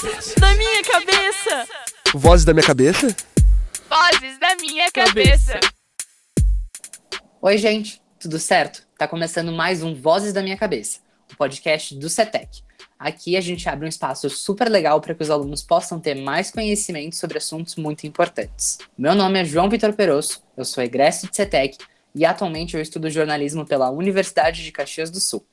Vozes da minha cabeça. Vozes da minha cabeça? Vozes da minha cabeça. Oi, gente, tudo certo? Tá começando mais um Vozes da Minha Cabeça, o um podcast do CETEC. Aqui a gente abre um espaço super legal para que os alunos possam ter mais conhecimento sobre assuntos muito importantes. Meu nome é João Vitor Perosso, eu sou egresso de CETEC e atualmente eu estudo jornalismo pela Universidade de Caxias do Sul.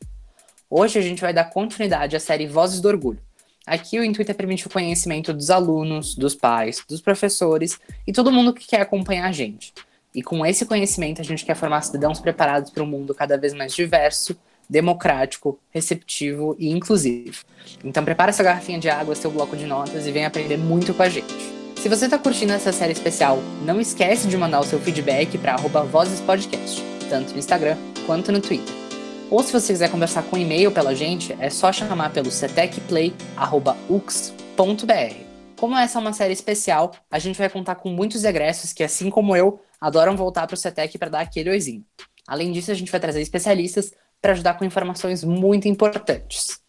Hoje a gente vai dar continuidade à série Vozes do Orgulho. Aqui o intuito é permitir o conhecimento dos alunos, dos pais, dos professores e todo mundo que quer acompanhar a gente. E com esse conhecimento a gente quer formar cidadãos preparados para um mundo cada vez mais diverso, democrático, receptivo e inclusivo. Então prepara sua garrafinha de água, seu bloco de notas e vem aprender muito com a gente. Se você está curtindo essa série especial, não esquece de mandar o seu feedback para @vozespodcast, tanto no Instagram quanto no Twitter. Ou se você quiser conversar com e-mail pela gente, é só chamar pelo cetecplay@ux.br. Como essa é uma série especial, a gente vai contar com muitos egressos que, assim como eu, adoram voltar para o CETEC para dar aquele oizinho. Além disso, a gente vai trazer especialistas para ajudar com informações muito importantes.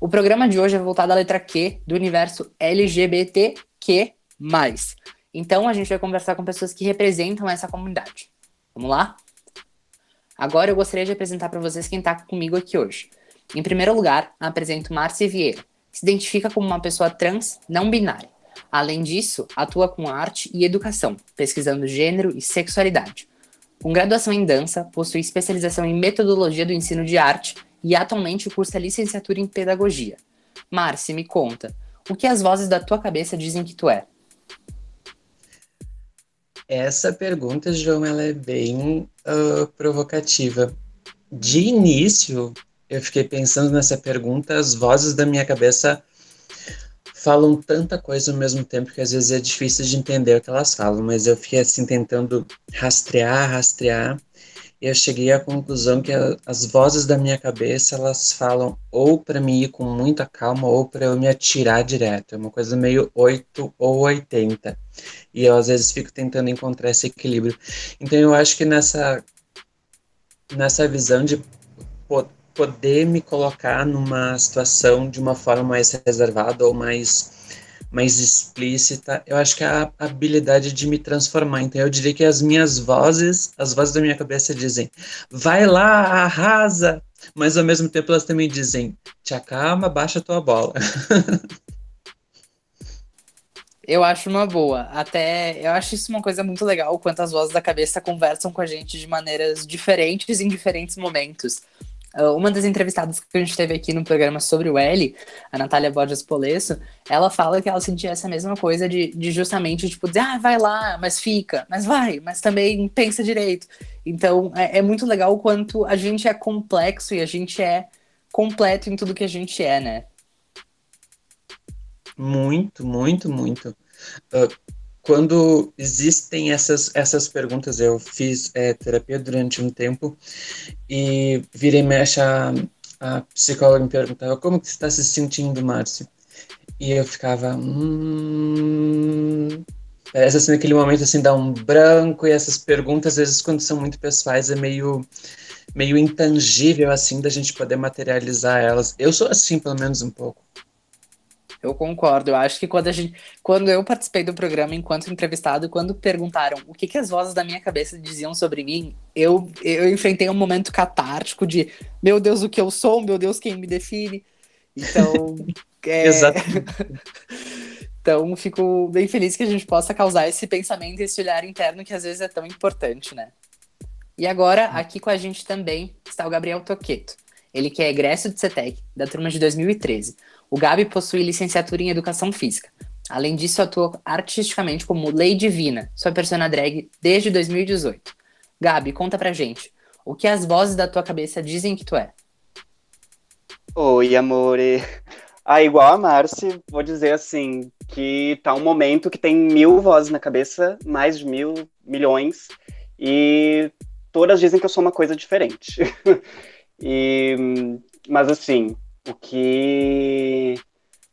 O programa de hoje é voltado à letra Q do universo LGBTQ+. Então, a gente vai conversar com pessoas que representam essa comunidade. Vamos lá? Agora eu gostaria de apresentar para vocês quem está comigo aqui hoje. Em primeiro lugar, apresento Márcia Vieira, que se identifica como uma pessoa trans não binária. Além disso, atua com arte e educação, pesquisando gênero e sexualidade. Com graduação em dança, possui especialização em metodologia do ensino de arte e atualmente cursa licenciatura em pedagogia. Márcia, me conta, o que as vozes da tua cabeça dizem que tu é? Essa pergunta, João, ela é bem uh, provocativa. De início, eu fiquei pensando nessa pergunta, as vozes da minha cabeça falam tanta coisa ao mesmo tempo que às vezes é difícil de entender o que elas falam, mas eu fiquei assim tentando rastrear, rastrear, eu cheguei à conclusão que a, as vozes da minha cabeça elas falam ou para mim ir com muita calma ou para eu me atirar direto, é uma coisa meio 8 ou 80. E eu às vezes fico tentando encontrar esse equilíbrio. Então eu acho que nessa nessa visão de poder me colocar numa situação de uma forma mais reservada ou mais mais explícita, eu acho que é a habilidade de me transformar. Então eu diria que as minhas vozes, as vozes da minha cabeça dizem: "Vai lá, arrasa", mas ao mesmo tempo elas também dizem: "Te acalma, baixa tua bola". Eu acho uma boa. Até eu acho isso uma coisa muito legal, quanto as vozes da cabeça conversam com a gente de maneiras diferentes em diferentes momentos. Uh, uma das entrevistadas que a gente teve aqui no programa sobre o L, a Natália Borges Polesso, ela fala que ela sentia essa mesma coisa de, de justamente, tipo, dizer, ah, vai lá, mas fica, mas vai, mas também pensa direito. Então, é, é muito legal o quanto a gente é complexo e a gente é completo em tudo que a gente é, né? Muito, muito, muito. Uh, quando existem essas, essas perguntas, eu fiz é, terapia durante um tempo e virei e mexe a, a psicóloga me perguntava como que você está se sentindo, Márcio? E eu ficava, hum... Parece assim, naquele momento, assim, dá um branco, e essas perguntas, às vezes, quando são muito pessoais, é meio, meio intangível, assim, da gente poder materializar elas. Eu sou assim, pelo menos um pouco. Eu concordo. Eu acho que quando a gente, quando eu participei do programa enquanto entrevistado, quando perguntaram o que, que as vozes da minha cabeça diziam sobre mim, eu, eu enfrentei um momento catártico de meu Deus, o que eu sou, meu Deus, quem me define. Então, é... Exato. então, fico bem feliz que a gente possa causar esse pensamento, esse olhar interno que às vezes é tão importante, né? E agora, aqui com a gente também está o Gabriel Toqueto. Ele que é egresso de CETEC, da turma de 2013. O Gabi possui licenciatura em Educação Física. Além disso, atua artisticamente como Lei Divina, sua persona drag, desde 2018. Gabi, conta pra gente, o que as vozes da tua cabeça dizem que tu é? Oi, amore. Ah, igual a Marci, vou dizer assim, que tá um momento que tem mil vozes na cabeça, mais de mil, milhões, e todas dizem que eu sou uma coisa diferente. e, mas assim, o que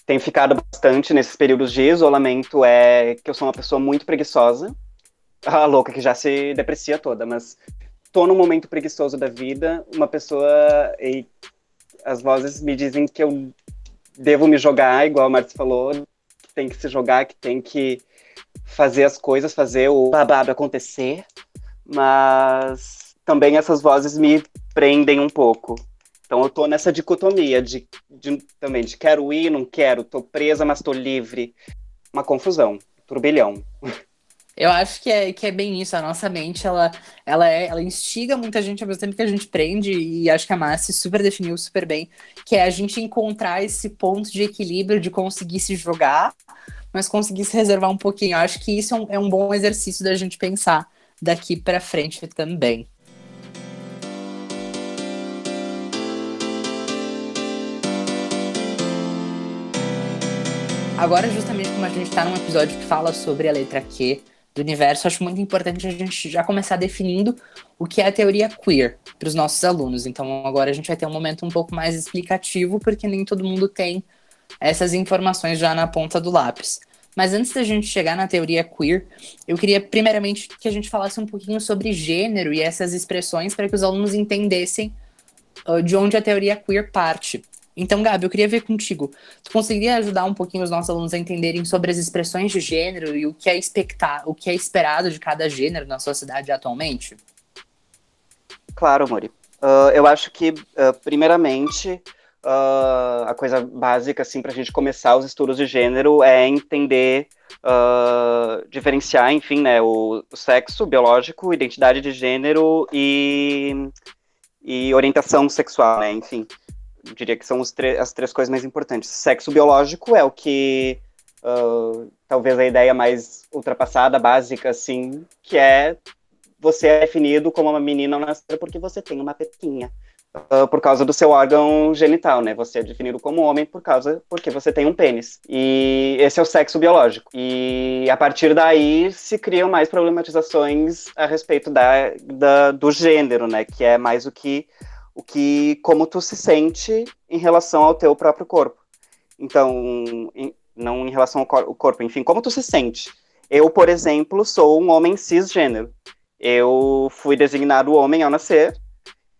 tem ficado bastante nesses períodos de isolamento é que eu sou uma pessoa muito preguiçosa. A louca que já se deprecia toda, mas tô num momento preguiçoso da vida, uma pessoa e as vozes me dizem que eu devo me jogar, igual a Marcia falou, que tem que se jogar, que tem que fazer as coisas, fazer o babado acontecer, mas também essas vozes me prendem um pouco. Então eu tô nessa dicotomia de, de também de quero ir, não quero, tô presa, mas tô livre. Uma confusão, turbilhão. Eu acho que é, que é bem isso. A nossa mente, ela, ela, é, ela instiga muita gente ao mesmo tempo que a gente prende, e acho que a Márcia super definiu super bem, que é a gente encontrar esse ponto de equilíbrio de conseguir se jogar, mas conseguir se reservar um pouquinho. Eu acho que isso é um, é um bom exercício da gente pensar daqui para frente também. Agora, justamente como a gente está num episódio que fala sobre a letra Q do universo, acho muito importante a gente já começar definindo o que é a teoria queer para os nossos alunos. Então, agora a gente vai ter um momento um pouco mais explicativo, porque nem todo mundo tem essas informações já na ponta do lápis. Mas antes da gente chegar na teoria queer, eu queria primeiramente que a gente falasse um pouquinho sobre gênero e essas expressões para que os alunos entendessem uh, de onde a teoria queer parte. Então, Gabi, eu queria ver contigo. Tu conseguiria ajudar um pouquinho os nossos alunos a entenderem sobre as expressões de gênero e o que é expectar, o que é esperado de cada gênero na sociedade atualmente? Claro, Mori. Uh, eu acho que, uh, primeiramente, uh, a coisa básica, assim, para a gente começar os estudos de gênero é entender, diferenciar, enfim, né, o, o sexo biológico, identidade de gênero e, e orientação sexual, né, enfim diria que são as três coisas mais importantes. Sexo biológico é o que uh, talvez a ideia mais ultrapassada, básica, assim, que é você é definido como uma menina nascida porque você tem uma pequinha. Uh, por causa do seu órgão genital, né? Você é definido como homem por causa porque você tem um pênis. E esse é o sexo biológico. E a partir daí se criam mais problematizações a respeito da, da do gênero, né? Que é mais o que o que como tu se sente em relação ao teu próprio corpo. Então, em, não em relação ao cor corpo, enfim, como tu se sente. Eu, por exemplo, sou um homem cisgênero. Eu fui designado homem ao nascer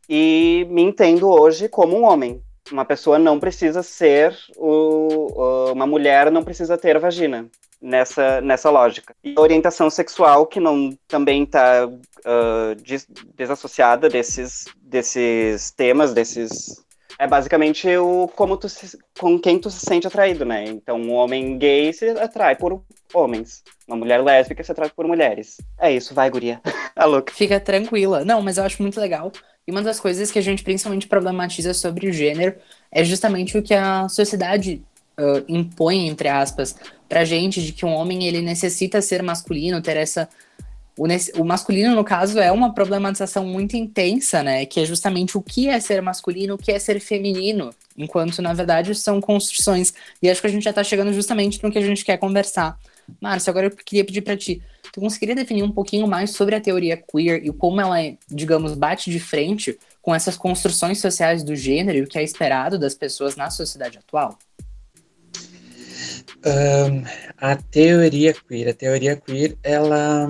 e me entendo hoje como um homem. Uma pessoa não precisa ser o, uma mulher não precisa ter vagina nessa, nessa lógica. E a orientação sexual, que não também está uh, des desassociada desses, desses temas, desses. É basicamente o como tu se, com quem tu se sente atraído, né? Então, um homem gay se atrai por homens. Uma mulher lésbica se atrai por mulheres. É isso, vai, guria. a louca. Fica tranquila. Não, mas eu acho muito legal. E uma das coisas que a gente principalmente problematiza sobre o gênero é justamente o que a sociedade uh, impõe, entre aspas, pra gente de que um homem ele necessita ser masculino, ter essa. O, masculino, no caso, é uma problematização muito intensa, né? Que é justamente o que é ser masculino, o que é ser feminino, enquanto, na verdade, são construções. E acho que a gente já tá chegando justamente no que a gente quer conversar. Márcio, agora eu queria pedir para ti, tu conseguiria definir um pouquinho mais sobre a teoria queer e como ela, digamos, bate de frente com essas construções sociais do gênero e o que é esperado das pessoas na sociedade atual? Um, a teoria queer, a teoria queer, ela,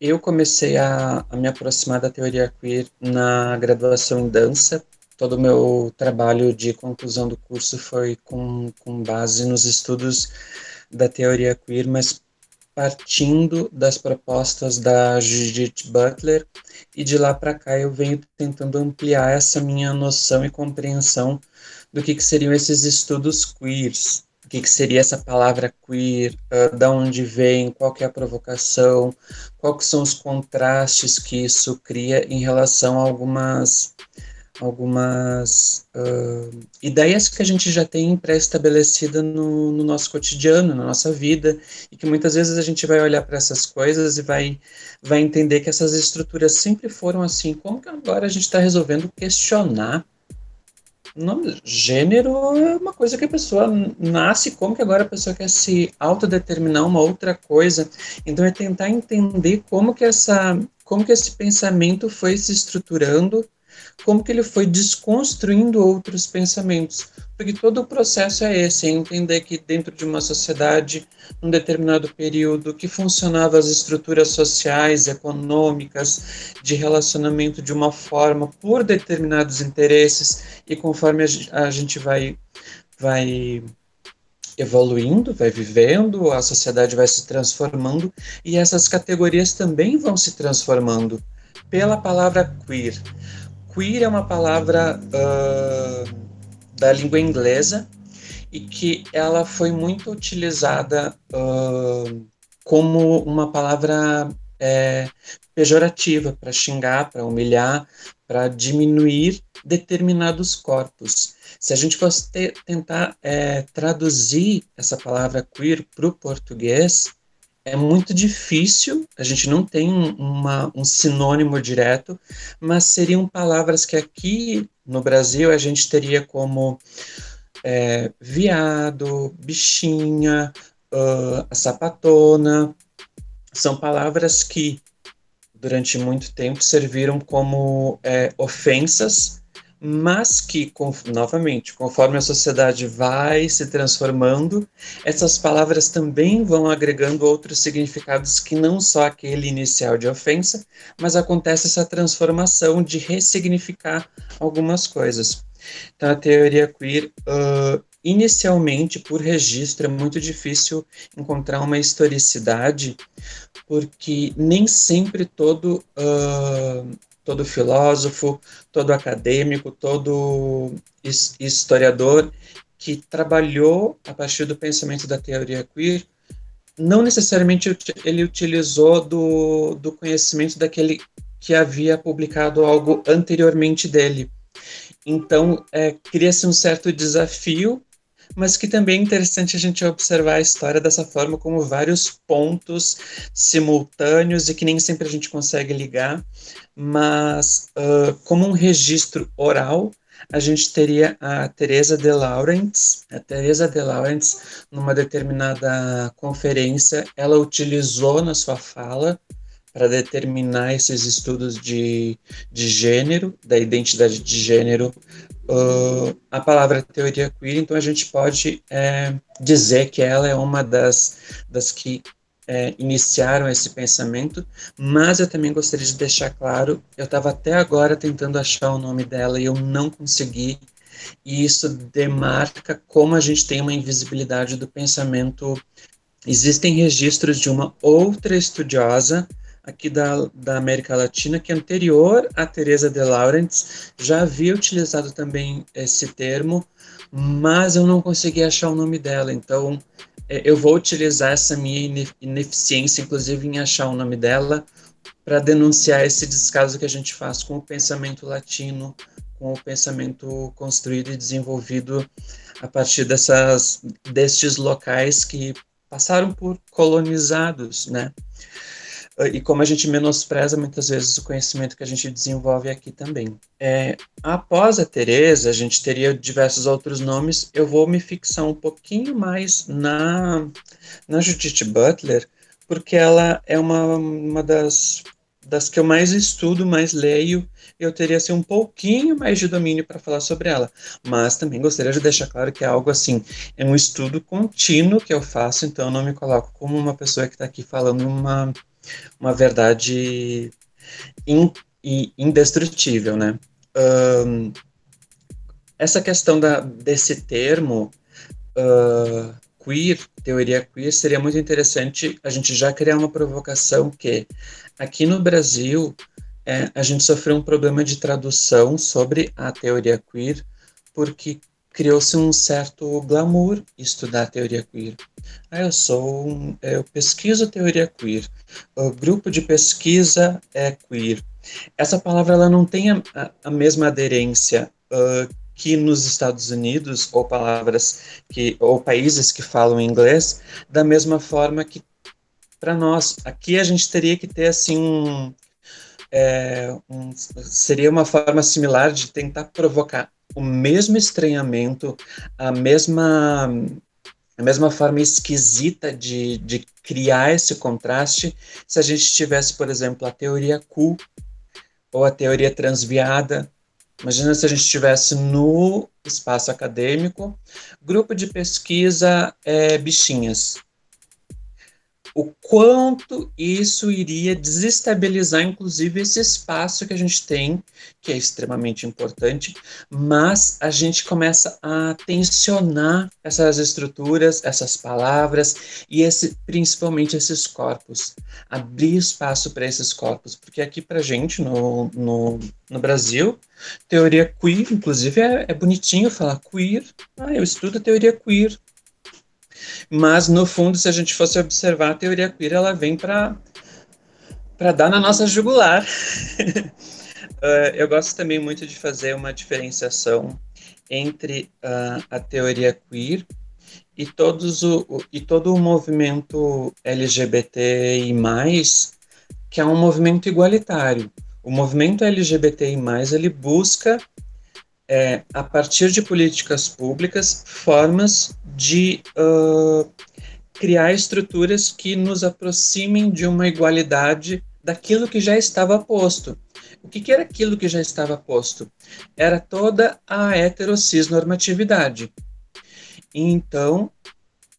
eu comecei a, a, me aproximar da teoria queer na graduação em dança. Todo o meu trabalho de conclusão do curso foi com, com base nos estudos da teoria queer, mas partindo das propostas da Judith Butler, e de lá para cá eu venho tentando ampliar essa minha noção e compreensão do que, que seriam esses estudos queers que, que seria essa palavra queer, uh, da onde vem, qual que é a provocação, quais são os contrastes que isso cria em relação a algumas algumas uh, ideias que a gente já tem pré-estabelecida no, no, nosso cotidiano, na nossa vida, e que muitas vezes a gente vai olhar para essas coisas e vai, vai entender que essas estruturas sempre foram assim. Como que agora a gente está resolvendo questionar nome, gênero é uma coisa que a pessoa nasce, como que agora a pessoa quer se autodeterminar uma outra coisa. Então é tentar entender como que essa, como que esse pensamento foi se estruturando como que ele foi desconstruindo outros pensamentos. Porque todo o processo é esse, é entender que dentro de uma sociedade, num determinado período, que funcionavam as estruturas sociais, econômicas, de relacionamento de uma forma por determinados interesses, e conforme a gente vai vai evoluindo, vai vivendo, a sociedade vai se transformando e essas categorias também vão se transformando pela palavra queer. Queer é uma palavra uh, da língua inglesa e que ela foi muito utilizada uh, como uma palavra é, pejorativa para xingar, para humilhar, para diminuir determinados corpos. Se a gente fosse tentar é, traduzir essa palavra queer para o português, é muito difícil, a gente não tem uma, um sinônimo direto, mas seriam palavras que aqui no Brasil a gente teria como é, viado, bichinha, uh, sapatona. São palavras que durante muito tempo serviram como é, ofensas mas que, com, novamente, conforme a sociedade vai se transformando, essas palavras também vão agregando outros significados que não só aquele inicial de ofensa, mas acontece essa transformação de ressignificar algumas coisas. Então, a teoria queer, uh, inicialmente, por registro, é muito difícil encontrar uma historicidade, porque nem sempre todo. Uh, todo filósofo, todo acadêmico, todo historiador que trabalhou a partir do pensamento da teoria queer, não necessariamente ele utilizou do, do conhecimento daquele que havia publicado algo anteriormente dele. Então, é, cria-se um certo desafio mas que também é interessante a gente observar a história dessa forma, como vários pontos simultâneos e que nem sempre a gente consegue ligar, mas uh, como um registro oral, a gente teria a Teresa de Laurents. A Teresa de Laurents, numa determinada conferência, ela utilizou na sua fala para determinar esses estudos de, de gênero, da identidade de gênero, uh, a palavra teoria queer, então a gente pode é, dizer que ela é uma das, das que é, iniciaram esse pensamento, mas eu também gostaria de deixar claro, eu estava até agora tentando achar o nome dela e eu não consegui, e isso demarca como a gente tem uma invisibilidade do pensamento. Existem registros de uma outra estudiosa aqui da, da América Latina, que anterior a Teresa de Laurentiis já havia utilizado também esse termo, mas eu não consegui achar o nome dela, então é, eu vou utilizar essa minha ineficiência, inclusive, em achar o nome dela, para denunciar esse descaso que a gente faz com o pensamento latino, com o pensamento construído e desenvolvido a partir dessas, destes locais que passaram por colonizados, né? E como a gente menospreza muitas vezes o conhecimento que a gente desenvolve aqui também. É, após a Teresa, a gente teria diversos outros nomes. Eu vou me fixar um pouquinho mais na, na Judith Butler, porque ela é uma, uma das, das que eu mais estudo, mais leio. Eu teria assim, um pouquinho mais de domínio para falar sobre ela. Mas também gostaria de deixar claro que é algo assim, é um estudo contínuo que eu faço, então eu não me coloco como uma pessoa que está aqui falando uma uma verdade in, indestrutível, né? Um, essa questão da, desse termo uh, queer, teoria queer, seria muito interessante a gente já criar uma provocação que aqui no Brasil é, a gente sofreu um problema de tradução sobre a teoria queer, porque criou-se um certo glamour estudar teoria queer. Ah, eu sou um, eu pesquiso teoria queer. O grupo de pesquisa é queer. Essa palavra ela não tem a, a mesma aderência uh, que nos Estados Unidos ou palavras que ou países que falam inglês da mesma forma que para nós aqui a gente teria que ter assim um, é, um, seria uma forma similar de tentar provocar o mesmo estranhamento, a mesma a mesma forma esquisita de, de criar esse contraste se a gente tivesse, por exemplo, a teoria Q ou a teoria transviada. Imagina se a gente estivesse no espaço acadêmico, grupo de pesquisa é, bichinhas. O quanto isso iria desestabilizar, inclusive, esse espaço que a gente tem, que é extremamente importante, mas a gente começa a tensionar essas estruturas, essas palavras e esse, principalmente esses corpos, abrir espaço para esses corpos, porque aqui para gente no, no, no Brasil, teoria queer, inclusive é, é bonitinho falar queer, ah, eu estudo teoria queer, mas, no fundo, se a gente fosse observar, a teoria queer ela vem para dar na nossa jugular. uh, eu gosto também muito de fazer uma diferenciação entre uh, a teoria queer e, todos o, o, e todo o movimento LGBTI+, que é um movimento igualitário. O movimento LGBTI+, ele busca é, a partir de políticas públicas, formas de uh, criar estruturas que nos aproximem de uma igualdade daquilo que já estava posto. O que, que era aquilo que já estava posto? Era toda a heterocisnormatividade. Então,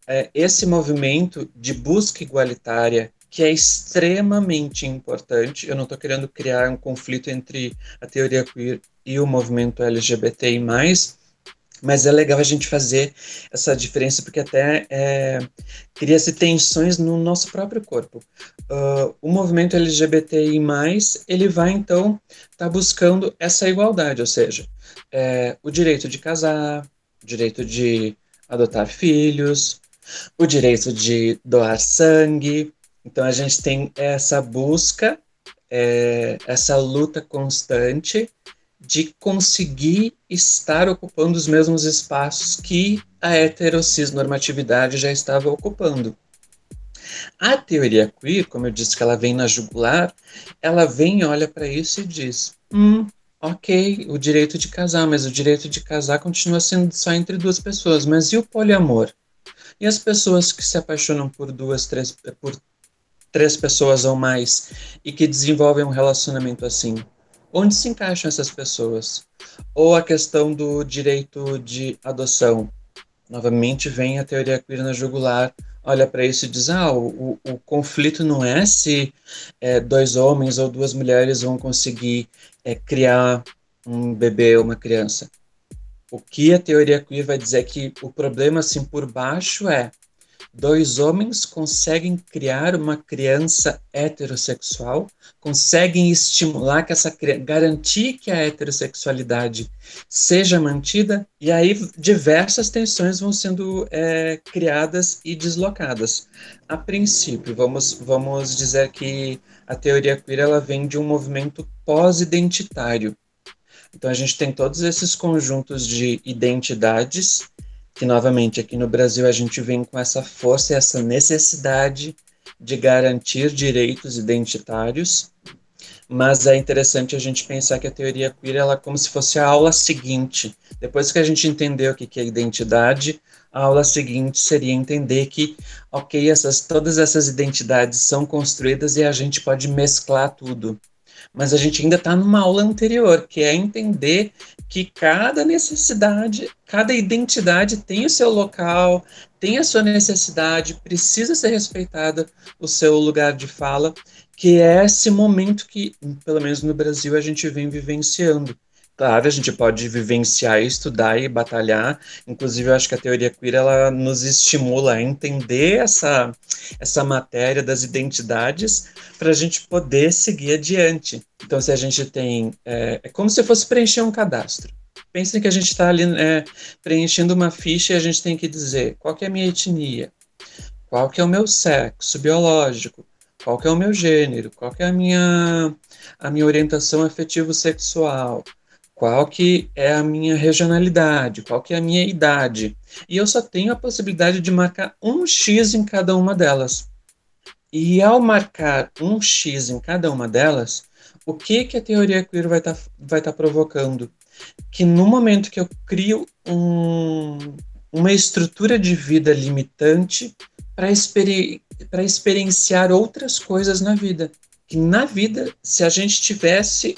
é, esse movimento de busca igualitária, que é extremamente importante, eu não estou querendo criar um conflito entre a teoria queer e o movimento LGBTI+, mas é legal a gente fazer essa diferença porque até é, cria-se tensões no nosso próprio corpo. Uh, o movimento LGBTI+, ele vai então estar tá buscando essa igualdade, ou seja, é, o direito de casar, o direito de adotar filhos, o direito de doar sangue. Então a gente tem essa busca, é, essa luta constante de conseguir estar ocupando os mesmos espaços que a heterocisnormatividade já estava ocupando. A teoria queer, como eu disse que ela vem na jugular, ela vem, olha para isso e diz: hum, ok, o direito de casar, mas o direito de casar continua sendo só entre duas pessoas. Mas e o poliamor? E as pessoas que se apaixonam por duas, três, por três pessoas ou mais e que desenvolvem um relacionamento assim? Onde se encaixam essas pessoas? Ou a questão do direito de adoção. Novamente vem a teoria queer na jugular, olha para isso e diz: ah, o, o, conflito não é se é, dois homens ou duas mulheres vão conseguir é, criar um bebê ou uma criança. O que a teoria queer vai dizer é que o problema, assim, por baixo é dois homens conseguem criar uma criança heterossexual, conseguem estimular que essa garantir que a heterossexualidade seja mantida, e aí diversas tensões vão sendo é, criadas e deslocadas. A princípio, vamos, vamos dizer que a teoria queer ela vem de um movimento pós-identitário. Então a gente tem todos esses conjuntos de identidades que novamente aqui no Brasil a gente vem com essa força e essa necessidade de garantir direitos identitários, mas é interessante a gente pensar que a teoria queer ela é como se fosse a aula seguinte. Depois que a gente entendeu o que é identidade, a aula seguinte seria entender que, ok, essas, todas essas identidades são construídas e a gente pode mesclar tudo mas a gente ainda está numa aula anterior, que é entender que cada necessidade, cada identidade tem o seu local, tem a sua necessidade, precisa ser respeitada o seu lugar de fala, que é esse momento que, pelo menos no Brasil, a gente vem vivenciando. Claro, a gente pode vivenciar, estudar e batalhar. Inclusive, eu acho que a teoria queer ela nos estimula a entender essa, essa matéria das identidades para a gente poder seguir adiante. Então, se a gente tem. É, é como se fosse preencher um cadastro. Pensem que a gente está ali é, preenchendo uma ficha e a gente tem que dizer qual que é a minha etnia, qual que é o meu sexo biológico, qual que é o meu gênero, qual que é a minha, a minha orientação afetivo-sexual, qual que é a minha regionalidade, qual que é a minha idade. E eu só tenho a possibilidade de marcar um X em cada uma delas. E ao marcar um X em cada uma delas, o que, que a teoria queer vai estar tá, vai tá provocando? Que no momento que eu crio um, uma estrutura de vida limitante para experi experienciar outras coisas na vida. Que na vida, se a gente tivesse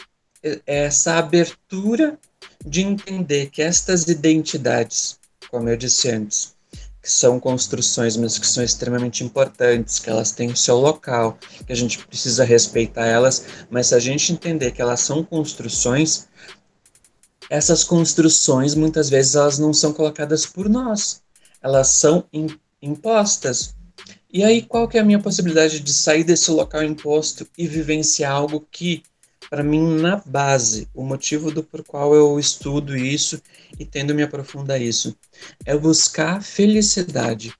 essa abertura de entender que estas identidades, como eu disse antes, que são construções, mas que são extremamente importantes, que elas têm o seu local, que a gente precisa respeitar elas, mas se a gente entender que elas são construções, essas construções muitas vezes elas não são colocadas por nós, elas são impostas. E aí qual que é a minha possibilidade de sair desse local imposto e vivenciar algo que para mim na base, o motivo do por qual eu estudo isso e tendo me aprofundar isso é buscar felicidade.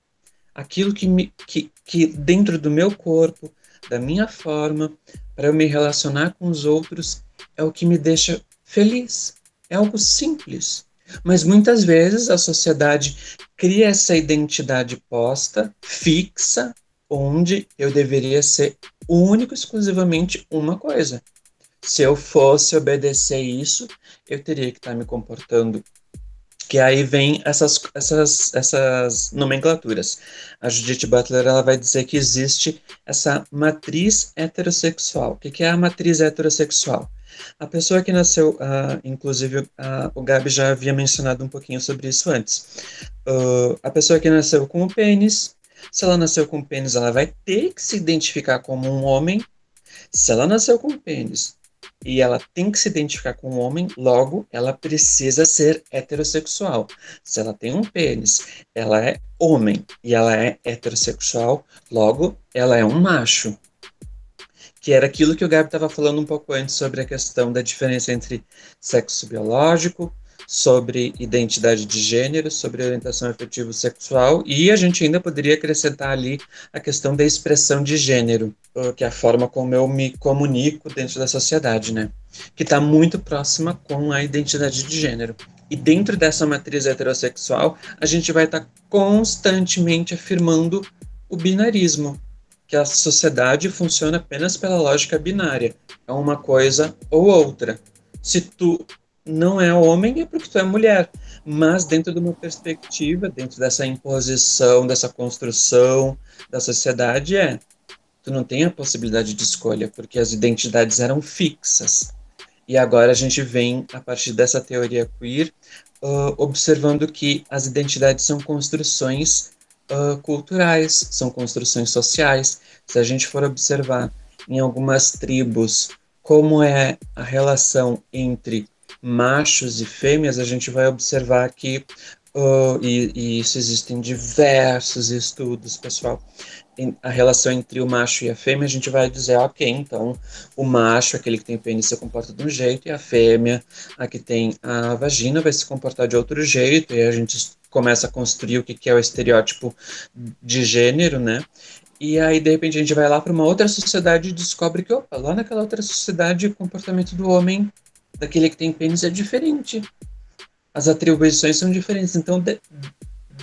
Aquilo que, me, que, que dentro do meu corpo, da minha forma, para eu me relacionar com os outros, é o que me deixa feliz. É algo simples. Mas muitas vezes a sociedade cria essa identidade posta, fixa, onde eu deveria ser único, exclusivamente uma coisa se eu fosse obedecer isso, eu teria que estar me comportando. Que aí vem essas, essas, essas nomenclaturas. A Judith Butler ela vai dizer que existe essa matriz heterossexual. O que, que é a matriz heterossexual? A pessoa que nasceu, uh, inclusive uh, o Gabi já havia mencionado um pouquinho sobre isso antes. Uh, a pessoa que nasceu com o pênis, se ela nasceu com pênis, ela vai ter que se identificar como um homem. Se ela nasceu com pênis e ela tem que se identificar com um homem, logo ela precisa ser heterossexual. Se ela tem um pênis, ela é homem e ela é heterossexual, logo ela é um macho. Que era aquilo que o Gabi estava falando um pouco antes sobre a questão da diferença entre sexo biológico, sobre identidade de gênero, sobre orientação afetivo sexual, e a gente ainda poderia acrescentar ali a questão da expressão de gênero, que é a forma como eu me comunico dentro da sociedade, né? Que está muito próxima com a identidade de gênero. E dentro dessa matriz heterossexual, a gente vai estar tá constantemente afirmando o binarismo, que a sociedade funciona apenas pela lógica binária, é uma coisa ou outra. Se tu não é homem é porque tu é mulher. Mas dentro de uma perspectiva, dentro dessa imposição, dessa construção da sociedade, é. Tu não tem a possibilidade de escolha, porque as identidades eram fixas. E agora a gente vem, a partir dessa teoria queer, uh, observando que as identidades são construções uh, culturais, são construções sociais. Se a gente for observar em algumas tribos como é a relação entre machos e fêmeas, a gente vai observar que, uh, e, e, isso existem diversos estudos, pessoal, em, a relação entre o macho e a fêmea, a gente vai dizer, ok, então o macho, aquele que tem pênis, se comporta de um jeito, e a fêmea, a que tem a vagina, vai se comportar de outro jeito, e a gente começa a construir o que, que é o estereótipo de gênero, né? E aí, de repente, a gente vai lá para uma outra sociedade e descobre que, opa, lá naquela outra sociedade, o comportamento do homem daquele que tem pênis é diferente. As atribuições são diferentes. Então, de,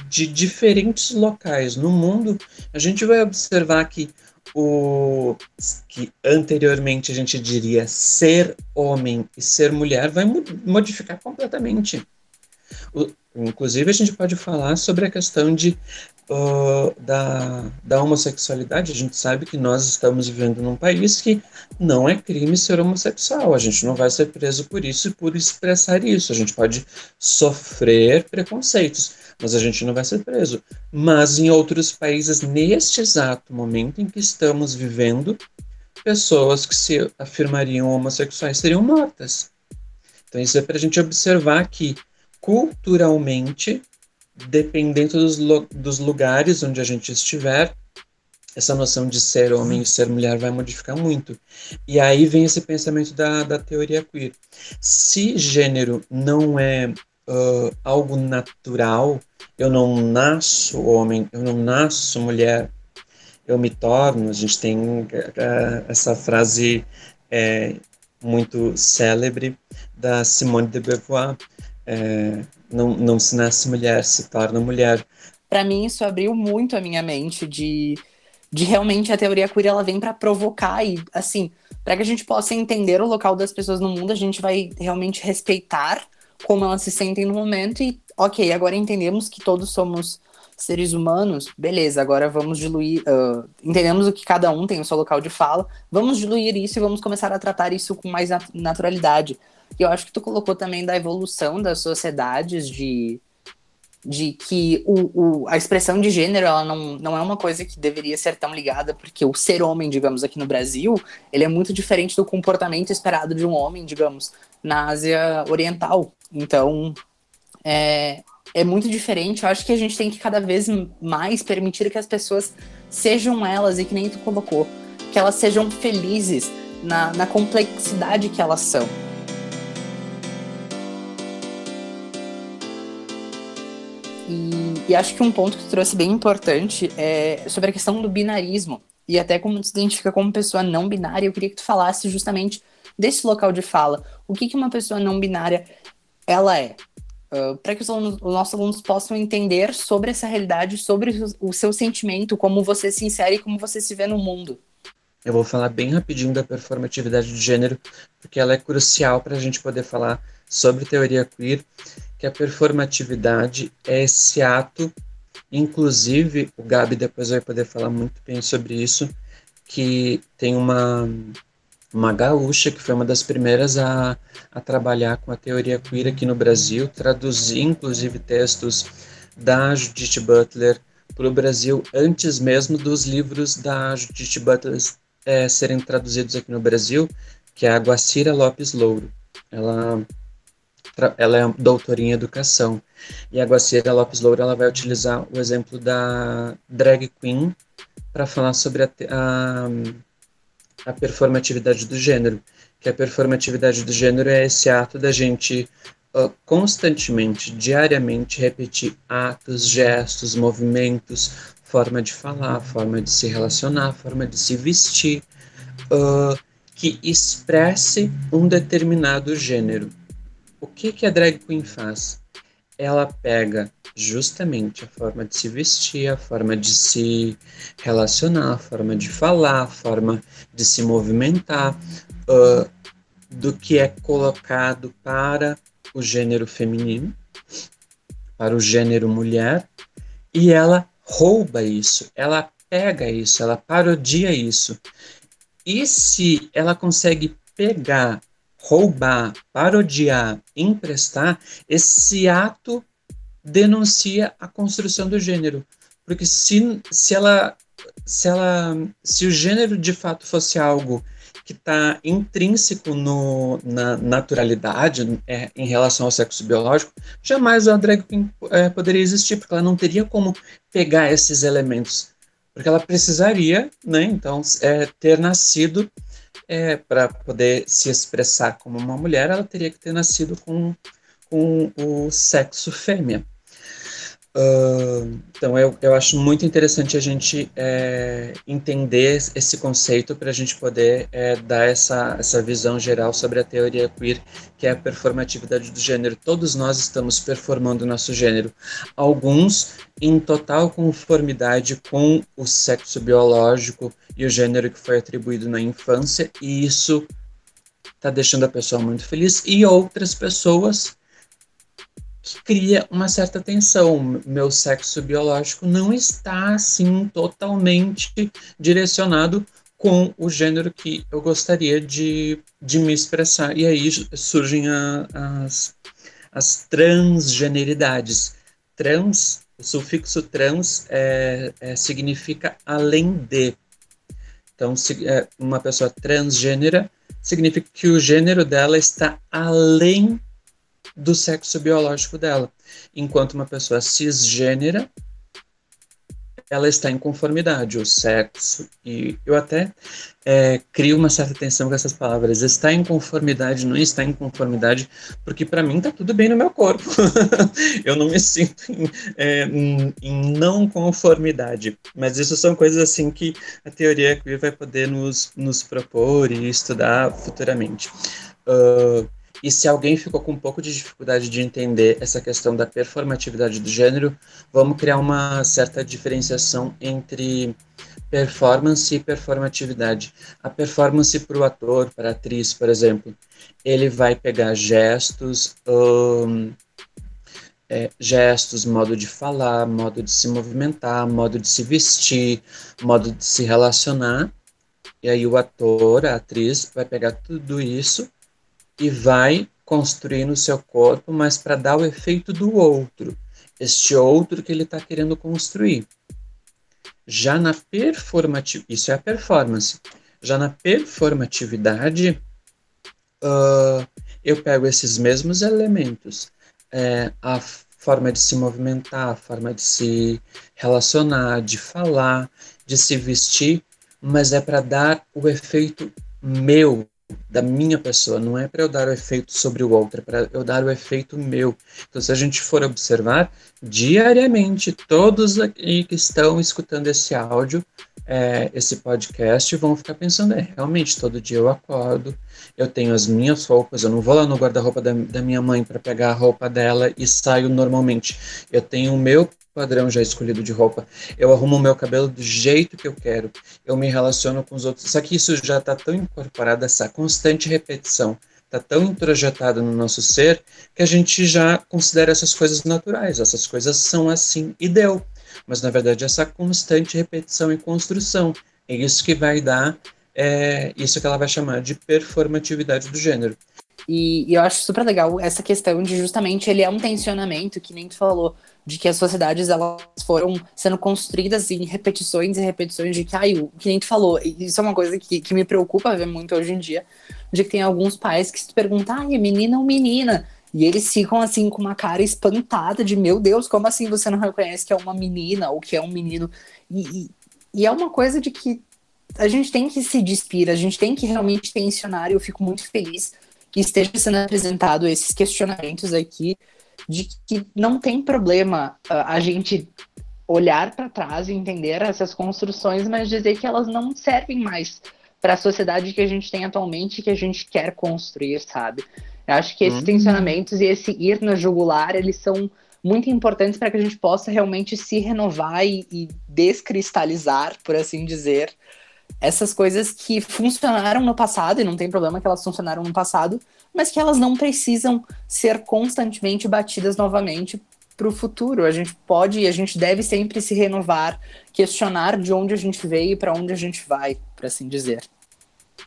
de diferentes locais no mundo, a gente vai observar que o que anteriormente a gente diria ser homem e ser mulher vai modificar completamente. O, inclusive, a gente pode falar sobre a questão de uh, da, da homossexualidade, a gente sabe que nós estamos vivendo num país que não é crime ser homossexual. A gente não vai ser preso por isso e por expressar isso. A gente pode sofrer preconceitos, mas a gente não vai ser preso. Mas em outros países, neste exato momento em que estamos vivendo, pessoas que se afirmariam homossexuais seriam mortas. Então, isso é para a gente observar que, culturalmente, dependendo dos, dos lugares onde a gente estiver, essa noção de ser homem e ser mulher vai modificar muito. E aí vem esse pensamento da, da teoria queer. Se gênero não é uh, algo natural, eu não nasço homem, eu não nasço mulher, eu me torno. A gente tem uh, essa frase é, muito célebre da Simone de Beauvoir. É, não, não se nasce mulher, se torna mulher. Para mim, isso abriu muito a minha mente de, de realmente a teoria queer ela vem para provocar e, assim, para que a gente possa entender o local das pessoas no mundo, a gente vai realmente respeitar como elas se sentem no momento e, ok, agora entendemos que todos somos seres humanos, beleza, agora vamos diluir, uh, entendemos o que cada um tem o seu local de fala, vamos diluir isso e vamos começar a tratar isso com mais nat naturalidade. E eu acho que tu colocou também da evolução das sociedades de de que o, o, a expressão de gênero ela não, não é uma coisa que deveria ser tão ligada, porque o ser homem, digamos, aqui no Brasil, ele é muito diferente do comportamento esperado de um homem, digamos, na Ásia Oriental. Então, é, é muito diferente. Eu acho que a gente tem que cada vez mais permitir que as pessoas sejam elas, e que nem tu colocou, que elas sejam felizes na, na complexidade que elas são. E, acho que um ponto que tu trouxe bem importante é sobre a questão do binarismo. E até como tu se identifica como pessoa não binária, eu queria que tu falasse justamente desse local de fala. O que, que uma pessoa não binária ela é? Uh, para que os, alunos, os, nossos alunos possam entender sobre essa realidade, sobre o seu sentimento, como você se insere e como você se vê no mundo. Eu vou falar bem rapidinho da performatividade de gênero, porque ela é crucial para a gente poder falar sobre teoria queer que a performatividade é esse ato, inclusive, o Gabi depois vai poder falar muito bem sobre isso, que tem uma, uma gaúcha que foi uma das primeiras a, a trabalhar com a teoria queer aqui no Brasil, traduzir inclusive textos da Judith Butler para o Brasil antes mesmo dos livros da Judith Butler é, serem traduzidos aqui no Brasil, que é a Guacira Lopes Louro. Ela ela é doutora em educação. E a Guacira Lopes Loura ela vai utilizar o exemplo da drag queen para falar sobre a, a, a, performatividade do gênero. Que a performatividade do gênero é esse ato da gente uh, constantemente, diariamente, repetir atos, gestos, movimentos, forma de falar, forma de se relacionar, forma de se vestir, uh, que expresse um determinado gênero o que, que a drag queen faz? Ela pega justamente a forma de se vestir, a forma de se relacionar, a forma de falar, a forma de se movimentar, uh, do que é colocado para o gênero feminino, para o gênero mulher, e ela rouba isso, ela pega isso, ela parodia isso. E se ela consegue pegar roubar, parodiar, emprestar, esse ato denuncia a construção do gênero. Porque se, se ela se ela se o gênero de fato fosse algo que está intrínseco no, na naturalidade é, em relação ao sexo biológico, jamais a drag queen é, poderia existir, porque ela não teria como pegar esses elementos, porque ela precisaria, né, então, é, ter nascido é, para poder se expressar como uma mulher, ela teria que ter nascido com, com o sexo fêmea. Uh, então, eu, eu acho muito interessante a gente é, entender esse conceito para a gente poder é, dar essa, essa visão geral sobre a teoria queer, que é a performatividade do gênero. Todos nós estamos performando o nosso gênero. Alguns em total conformidade com o sexo biológico e o gênero que foi atribuído na infância, e isso está deixando a pessoa muito feliz, e outras pessoas que cria uma certa tensão. Meu sexo biológico não está assim totalmente direcionado com o gênero que eu gostaria de, de me expressar. E aí surgem a, as, as transgeneridades. Trans, o sufixo trans é, é, significa além de. Então, se, é, uma pessoa transgênera significa que o gênero dela está além do sexo biológico dela. Enquanto uma pessoa cisgênera, ela está em conformidade, o sexo, e eu até é, crio uma certa tensão com essas palavras, está em conformidade, não está em conformidade, porque para mim está tudo bem no meu corpo, eu não me sinto em, é, em, não conformidade, mas isso são coisas assim que a teoria queer vai poder nos, nos propor e estudar futuramente. Uh, e se alguém ficou com um pouco de dificuldade de entender essa questão da performatividade do gênero, vamos criar uma certa diferenciação entre performance e performatividade. A performance para o ator, para a atriz, por exemplo, ele vai pegar gestos, um, é, gestos, modo de falar, modo de se movimentar, modo de se vestir, modo de se relacionar. E aí o ator, a atriz, vai pegar tudo isso e vai construir no seu corpo, mas para dar o efeito do outro. este outro que ele está querendo construir. Já na performatividade, isso é a performance. Já na performatividade, uh, eu pego esses mesmos elementos, é, a forma de se movimentar, a forma de se relacionar, de falar, de se vestir, mas é para dar o efeito meu, da minha pessoa, não é para eu dar o efeito sobre o outro, é para eu dar o efeito meu. Então, se a gente for observar, diariamente, todos aqui que estão escutando esse áudio, é, esse podcast, vão ficar pensando: é, realmente, todo dia eu acordo, eu tenho as minhas roupas, eu não vou lá no guarda-roupa da, da minha mãe para pegar a roupa dela e saio normalmente. Eu tenho o meu padrão já escolhido de roupa. Eu arrumo o meu cabelo do jeito que eu quero. Eu me relaciono com os outros. Só que isso já está tão incorporado, essa constante repetição, está tão introjetado no nosso ser, que a gente já considera essas coisas naturais. Essas coisas são assim e deu. Mas, na verdade, essa constante repetição e construção é isso que vai dar, é, isso que ela vai chamar de performatividade do gênero. E, e, eu acho super legal essa questão de justamente ele é um tensionamento, que nem tu falou, de que as sociedades elas foram sendo construídas em repetições e repetições de que, ai, o que nem tu falou, isso é uma coisa que, que me preocupa ver muito hoje em dia, de que tem alguns pais que se perguntam, ai, menina ou menina? E eles ficam assim com uma cara espantada de meu Deus, como assim você não reconhece que é uma menina ou que é um menino? E, e, e é uma coisa de que a gente tem que se despir, a gente tem que realmente tensionar, e eu fico muito feliz que esteja sendo apresentado esses questionamentos aqui de que não tem problema uh, a gente olhar para trás e entender essas construções, mas dizer que elas não servem mais para a sociedade que a gente tem atualmente que a gente quer construir, sabe? Eu acho que esses uhum. tensionamentos e esse ir na jugular, eles são muito importantes para que a gente possa realmente se renovar e, e descristalizar, por assim dizer, essas coisas que funcionaram no passado, e não tem problema que elas funcionaram no passado, mas que elas não precisam ser constantemente batidas novamente para o futuro. A gente pode e a gente deve sempre se renovar, questionar de onde a gente veio e para onde a gente vai, por assim dizer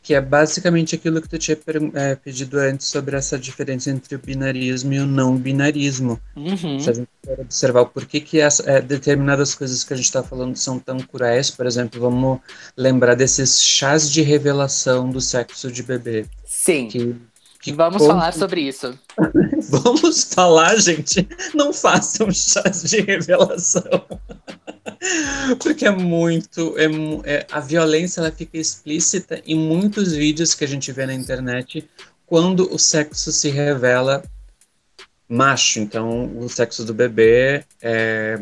que é basicamente aquilo que tu tinha é, pedido antes sobre essa diferença entre o binarismo e o não binarismo. Uhum. Se a gente for observar o porquê que essa, é, determinadas coisas que a gente está falando são tão cruéis, por exemplo, vamos lembrar desses chás de revelação do sexo de bebê. Sim. Que, que vamos falar sobre isso. vamos falar, gente. Não façam chás de revelação. Porque é muito. É, é, a violência ela fica explícita em muitos vídeos que a gente vê na internet quando o sexo se revela macho. Então, o sexo do bebê é,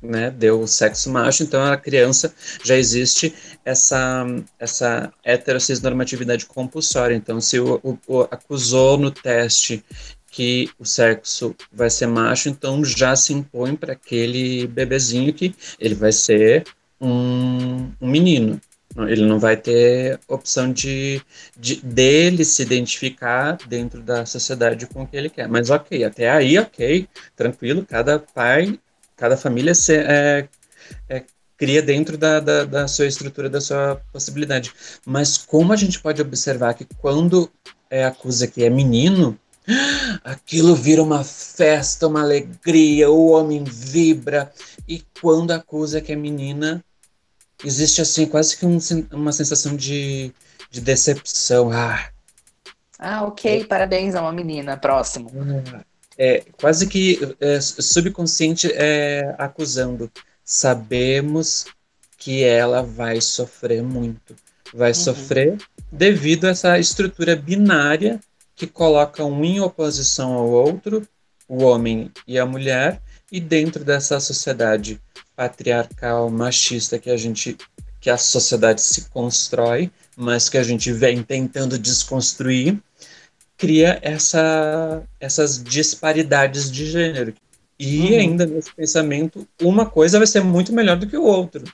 né, deu o sexo macho, então a criança já existe essa, essa heterossexualidade compulsória. Então, se o, o, o acusou no teste que o sexo vai ser macho, então já se impõe para aquele bebezinho que ele vai ser um, um, menino. Ele não vai ter opção de, de dele se identificar dentro da sociedade com o que ele quer. Mas ok, até aí, ok, tranquilo, cada pai, cada família se, é, é, cria dentro da, da, da sua estrutura, da sua possibilidade. Mas como a gente pode observar que quando é, acusa que é menino, Aquilo vira uma festa, uma alegria, o homem vibra. E quando acusa que é menina, existe assim quase que um, uma sensação de, de decepção. Ah, ah ok, é, parabéns, é uma menina, próximo. É, quase que é, subconsciente é, acusando. Sabemos que ela vai sofrer muito. Vai uhum. sofrer devido a essa estrutura binária que coloca um em oposição ao outro, o homem e a mulher, e dentro dessa sociedade patriarcal, machista que a gente que a sociedade se constrói, mas que a gente vem tentando desconstruir, cria essa, essas disparidades de gênero. E uhum. ainda nesse pensamento, uma coisa vai ser muito melhor do que o outro.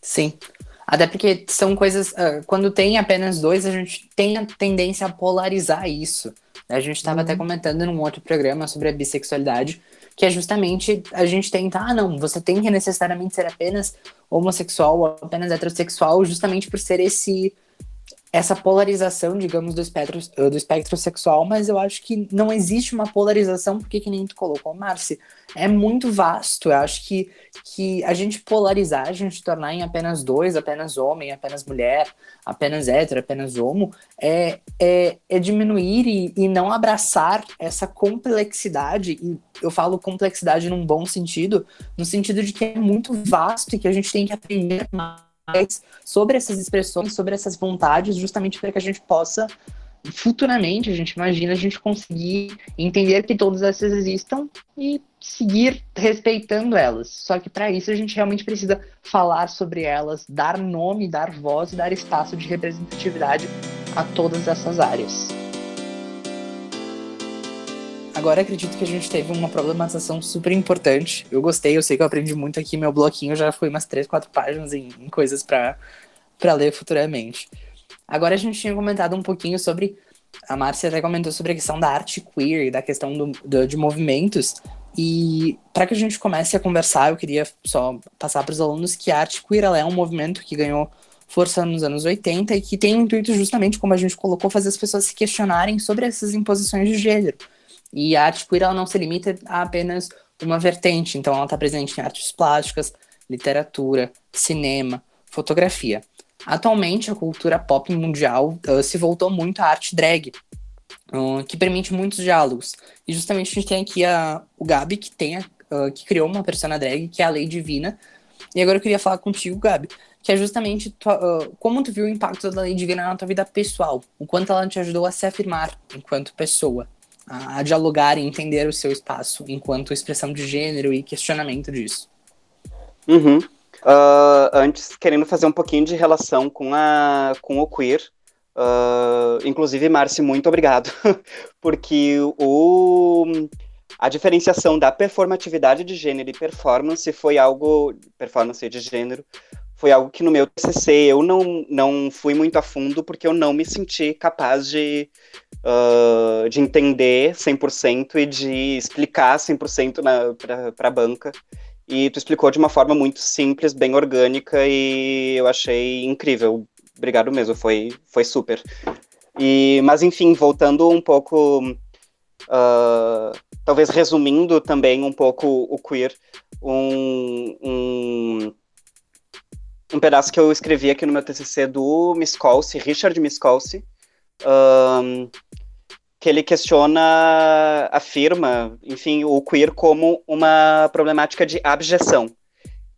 Sim. Até porque são coisas. Uh, quando tem apenas dois, a gente tem a tendência a polarizar isso. A gente estava uhum. até comentando num outro programa sobre a bissexualidade, que é justamente a gente tenta, ah, não, você tem que necessariamente ser apenas homossexual ou apenas heterossexual, justamente por ser esse essa polarização, digamos, do espectro, do espectro sexual, mas eu acho que não existe uma polarização, porque que nem tu colocou, Marci, é muito vasto. Eu acho que, que a gente polarizar, a gente tornar em apenas dois, apenas homem, apenas mulher, apenas hétero, apenas homo, é, é, é diminuir e, e não abraçar essa complexidade, e eu falo complexidade num bom sentido, no sentido de que é muito vasto e que a gente tem que aprender mais sobre essas expressões, sobre essas vontades, justamente para que a gente possa futuramente, a gente imagina a gente conseguir entender que todas essas existam e seguir respeitando elas. Só que para isso a gente realmente precisa falar sobre elas, dar nome, dar voz e dar espaço de representatividade a todas essas áreas. Agora acredito que a gente teve uma problematização super importante. Eu gostei, eu sei que eu aprendi muito aqui. Meu bloquinho já foi umas 3, 4 páginas em, em coisas para ler futuramente. Agora a gente tinha comentado um pouquinho sobre. A Márcia até comentou sobre a questão da arte queer, da questão do, do de movimentos. E para que a gente comece a conversar, eu queria só passar para os alunos que a arte queer é um movimento que ganhou força nos anos 80 e que tem o intuito, justamente como a gente colocou, fazer as pessoas se questionarem sobre essas imposições de gênero. E a arte queer ela não se limita a apenas uma vertente, então ela está presente em artes plásticas, literatura, cinema, fotografia. Atualmente, a cultura pop mundial uh, se voltou muito à arte drag, uh, que permite muitos diálogos. E justamente a gente tem aqui a, o Gabi, que, tem a, uh, que criou uma persona drag, que é a Lei Divina. E agora eu queria falar contigo, Gabi, que é justamente tua, como tu viu o impacto da Lei Divina na tua vida pessoal, o quanto ela te ajudou a se afirmar enquanto pessoa a, dialogar e entender o seu espaço enquanto expressão de gênero e questionamento disso. Uhum. Uh, antes, querendo fazer um pouquinho de relação com, a, com o queer, uh, inclusive, Marci, muito obrigado, porque o, a diferenciação da performatividade de gênero e performance foi algo, performance de gênero, foi algo que no meu TCC eu não, não fui muito a fundo, porque eu não me senti capaz de, uh, de entender 100% e de explicar 100% para a banca. E tu explicou de uma forma muito simples, bem orgânica, e eu achei incrível. Obrigado mesmo, foi, foi super. E, mas, enfim, voltando um pouco, uh, talvez resumindo também um pouco o queer, um, um um pedaço que eu escrevi aqui no meu TCC do Miskolci, Richard Miskolci, um, que ele questiona, afirma, enfim, o queer como uma problemática de abjeção.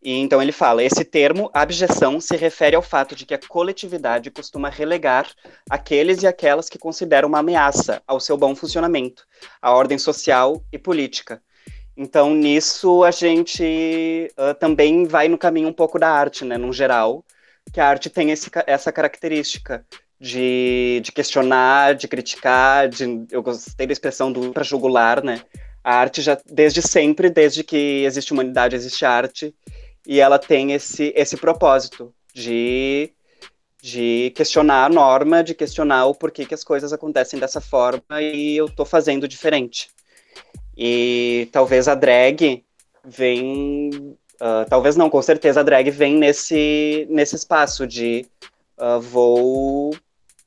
E então ele fala: esse termo, abjeção, se refere ao fato de que a coletividade costuma relegar aqueles e aquelas que consideram uma ameaça ao seu bom funcionamento, à ordem social e política, então, nisso, a gente uh, também vai no caminho um pouco da arte, né, no geral, que a arte tem esse, essa característica de, de questionar, de criticar, de, eu gostei da expressão do para jugular, né, a arte já, desde sempre, desde que existe humanidade, existe arte, e ela tem esse, esse propósito de, de questionar a norma, de questionar o porquê que as coisas acontecem dessa forma e eu estou fazendo diferente. E talvez a drag vem. Uh, talvez não, com certeza a drag vem nesse, nesse espaço de uh, vou,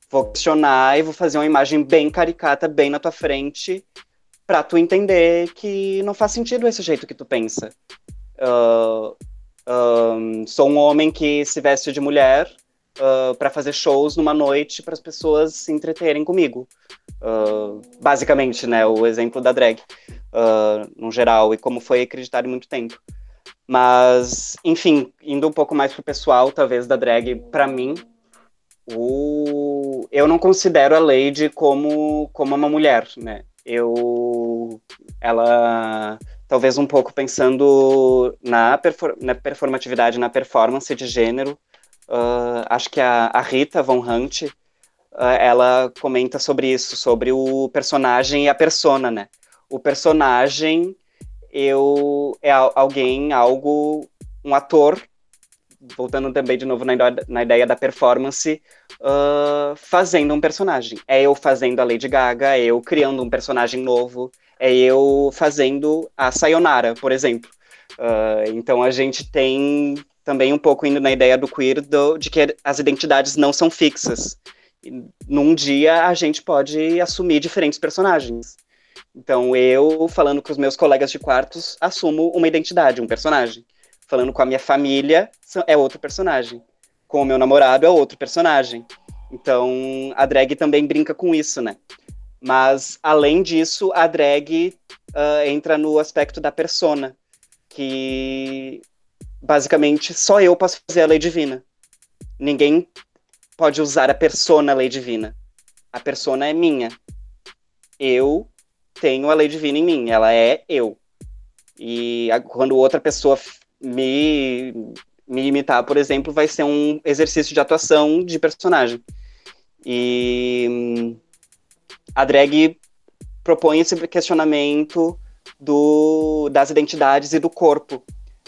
vou questionar e vou fazer uma imagem bem caricata, bem na tua frente, para tu entender que não faz sentido esse jeito que tu pensa. Uh, um, sou um homem que se veste de mulher uh, para fazer shows numa noite para as pessoas se entreterem comigo. Uh, basicamente, né, o exemplo da drag uh, no geral, e como foi acreditado em muito tempo. Mas, enfim, indo um pouco mais pro pessoal, talvez, da drag, para mim, o... eu não considero a Lady como, como uma mulher, né? Eu... Ela... Talvez um pouco pensando na, perfor na performatividade, na performance de gênero, uh, acho que a, a Rita Von Hunt, ela comenta sobre isso, sobre o personagem e a persona, né? o personagem eu é alguém, algo, um ator, voltando também de novo na, na ideia da performance, uh, fazendo um personagem. É eu fazendo a Lady Gaga, é eu criando um personagem novo, é eu fazendo a Sayonara, por exemplo. Uh, então a gente tem também um pouco indo na ideia do queer do, de que as identidades não são fixas. Num dia a gente pode assumir diferentes personagens. Então eu, falando com os meus colegas de quartos, assumo uma identidade, um personagem. Falando com a minha família, é outro personagem. Com o meu namorado, é outro personagem. Então a drag também brinca com isso, né? Mas, além disso, a drag uh, entra no aspecto da persona, que basicamente só eu posso fazer a lei divina. Ninguém pode usar a persona lei divina. A persona é minha. Eu tenho a lei divina em mim, ela é eu. E a, quando outra pessoa me, me imitar, por exemplo, vai ser um exercício de atuação de personagem. E a drag propõe esse questionamento do, das identidades e do corpo.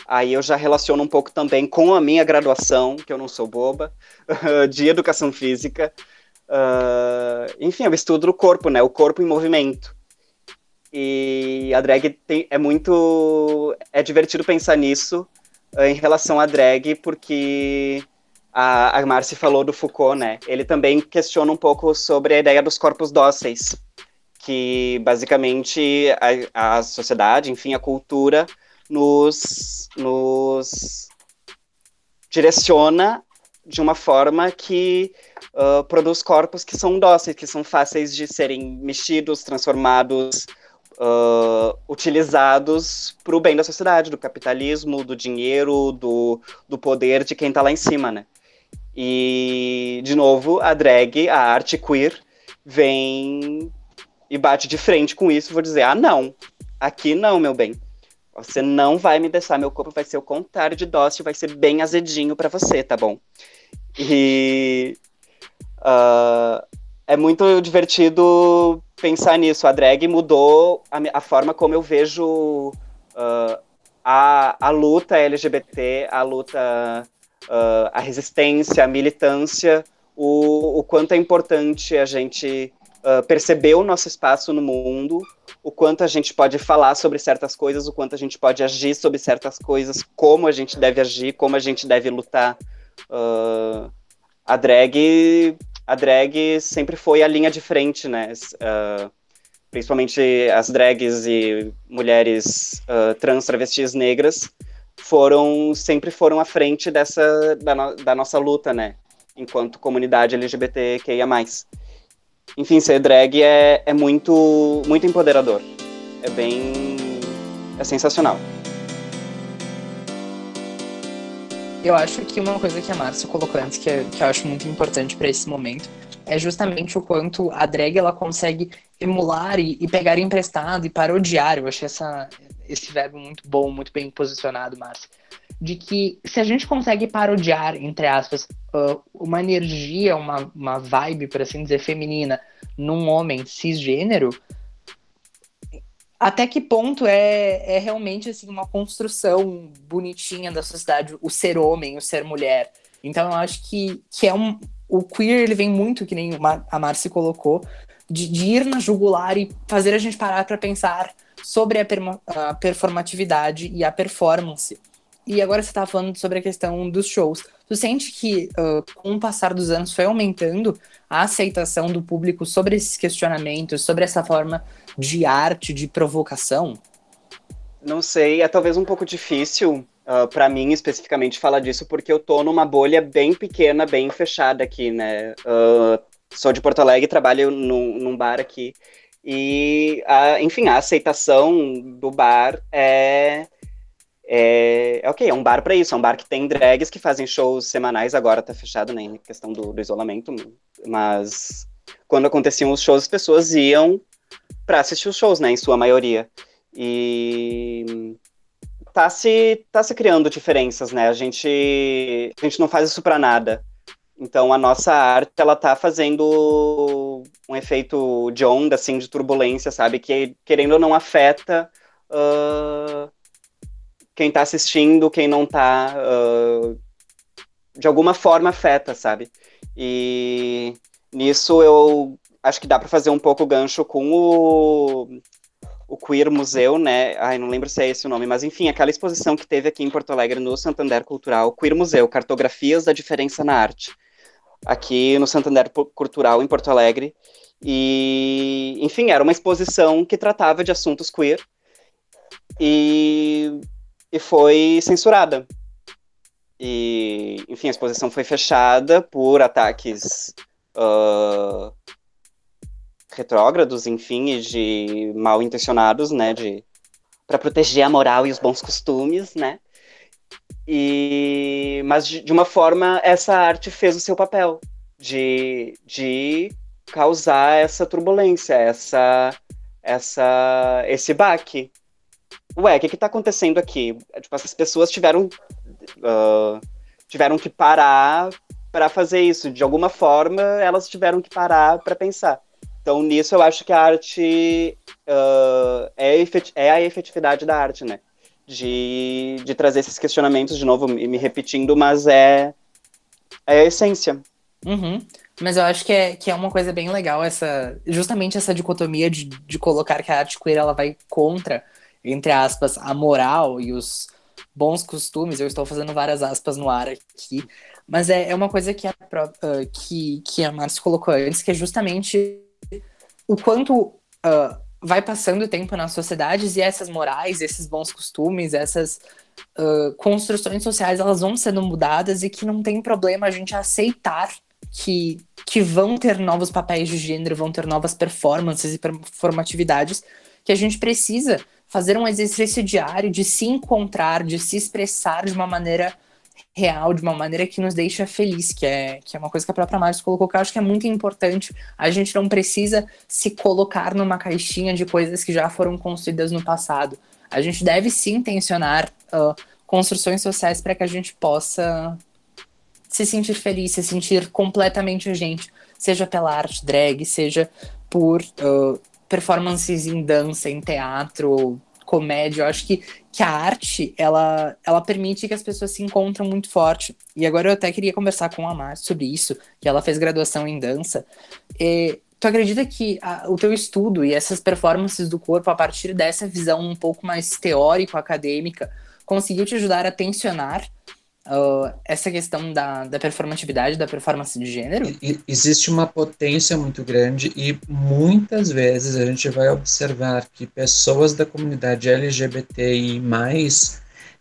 Aí eu já relaciono um pouco também com a minha graduação, que eu não sou boba, de educação física. Uh, enfim, eu estudo o corpo, né? O corpo em movimento. E a drag tem, é muito. É divertido pensar nisso uh, em relação à drag, porque a, a Marci falou do Foucault, né? Ele também questiona um pouco sobre a ideia dos corpos dóceis, que basicamente a, a sociedade, enfim, a cultura nos, nos direciona de uma forma que uh, produz corpos que são dóceis, que são fáceis de serem mexidos, transformados, uh, utilizados para o bem da sociedade, do capitalismo, do dinheiro, do, do poder de quem está lá em cima, né? E, de novo, a drag, a arte queer, vem e bate de frente com isso. Vou dizer: ah, não, aqui não, meu bem. Você não vai me deixar, meu corpo vai ser o contrário de dócil, vai ser bem azedinho para você, tá bom? E uh, é muito divertido pensar nisso. A drag mudou a, a forma como eu vejo uh, a, a luta LGBT, a luta uh, a resistência, a militância, o, o quanto é importante a gente uh, perceber o nosso espaço no mundo, o quanto a gente pode falar sobre certas coisas, o quanto a gente pode agir sobre certas coisas, como a gente deve agir, como a gente deve lutar. Uh, a drag, a drag sempre foi a linha de frente, né? Uh, principalmente as drags e mulheres uh, trans, travestis negras, foram sempre foram à frente dessa da, no, da nossa luta, né? Enquanto comunidade LGBTQIA+. Enfim, ser drag é, é muito muito empoderador. É bem é sensacional. Eu acho que uma coisa que a Márcia colocou antes que, é, que eu acho muito importante para esse momento é justamente o quanto a drag ela consegue emular e, e pegar emprestado e parodiar. Eu achei essa, esse verbo muito bom, muito bem posicionado, Márcia, de que se a gente consegue parodiar, entre aspas, uh, uma energia, uma, uma vibe, por assim dizer, feminina num homem cisgênero, até que ponto é, é realmente assim, uma construção bonitinha da sociedade, o ser homem, o ser mulher. Então eu acho que, que é um. O queer ele vem muito, que nem a Marci colocou, de, de ir na jugular e fazer a gente parar para pensar sobre a, a, performatividade e a performance. E agora você estava falando sobre a questão dos shows. Tu sente que, uh, com o passar dos anos, foi aumentando a aceitação do público sobre esses questionamentos, sobre essa forma de arte, de provocação? Não sei, é talvez um pouco difícil uh, para mim especificamente falar disso, porque eu tô numa bolha bem pequena, bem fechada aqui, né? Uh, sou de Porto Alegre, trabalho num, num bar aqui. E, a, enfim, a aceitação do bar é, é, é ok, é um bar para isso, é um bar que tem drags que fazem shows semanais, agora tá fechado, né, questão do, do isolamento, mas quando aconteciam os shows, as pessoas iam para assistir os shows, né, em sua maioria. E tá se, tá se criando diferenças, né, a gente, a gente não faz isso para nada. Então a nossa arte ela tá fazendo um efeito de onda, assim, de turbulência, sabe? Que querendo ou não afeta uh, quem tá assistindo, quem não tá. Uh, de alguma forma afeta, sabe? E nisso eu acho que dá para fazer um pouco gancho com o, o Queer Museu, né? Ai, não lembro se é esse o nome, mas enfim, aquela exposição que teve aqui em Porto Alegre no Santander Cultural, Queer Museu, Cartografias da Diferença na Arte aqui no Santander Cultural, em Porto Alegre. E, enfim, era uma exposição que tratava de assuntos queer e, e foi censurada. E, enfim, a exposição foi fechada por ataques uh, retrógrados, enfim, e de mal intencionados, né, de para proteger a moral e os bons costumes, né? E mas de, de, uma forma essa arte fez o seu papel de, de causar essa turbulência, essa essa esse baque. Ué, o que está acontecendo aqui? Tipo, essas pessoas tiveram uh, tiveram que parar para fazer isso. De alguma forma, elas tiveram que parar para pensar. Então, nisso, eu acho que a arte uh, é, é, a efetividade da arte, né? De, de trazer esses questionamentos de novo, me repetindo, mas é, é a essência. Uhum. Mas eu acho que é, que é uma coisa bem legal, essa justamente essa dicotomia de, de colocar que a arte queer ela vai contra, entre aspas, a moral e os bons costumes. Eu estou fazendo várias aspas no ar aqui. Mas é, é uma coisa que a, uh, que, que a Márcia colocou antes, que é justamente o quanto uh, vai passando o tempo nas sociedades e essas morais, esses bons costumes, essas uh, construções sociais, elas vão sendo mudadas e que não tem problema a gente aceitar que, que vão ter novos papéis de gênero, vão ter novas performances e performatividades, que a gente precisa fazer um exercício diário de se encontrar, de se expressar de uma maneira real, de uma maneira que nos deixa feliz, que é, que é uma coisa que a própria Márcia colocou, que eu acho que é muito importante. A gente não precisa se colocar numa caixinha de coisas que já foram construídas no passado. A gente deve sim tensionar uh, construções sociais para que a gente possa se sentir feliz, se sentir completamente a gente, seja pela arte drag, seja por uh, performances em dança, em teatro, comédia. Eu acho que que a arte, ela, ela permite que as pessoas se encontrem muito forte. E agora eu até queria conversar com a Mar sobre isso, que ela fez graduação em dança. E, tu acredita que a, o teu estudo e essas performances do corpo, a partir dessa visão um pouco mais teórico-acadêmica, conseguiu te ajudar a tensionar uh, essa questão da, da performatividade, da performance de gênero? E, existe uma potência muito grande e muitas vezes a gente vai observar que pessoas da comunidade LGBTI+,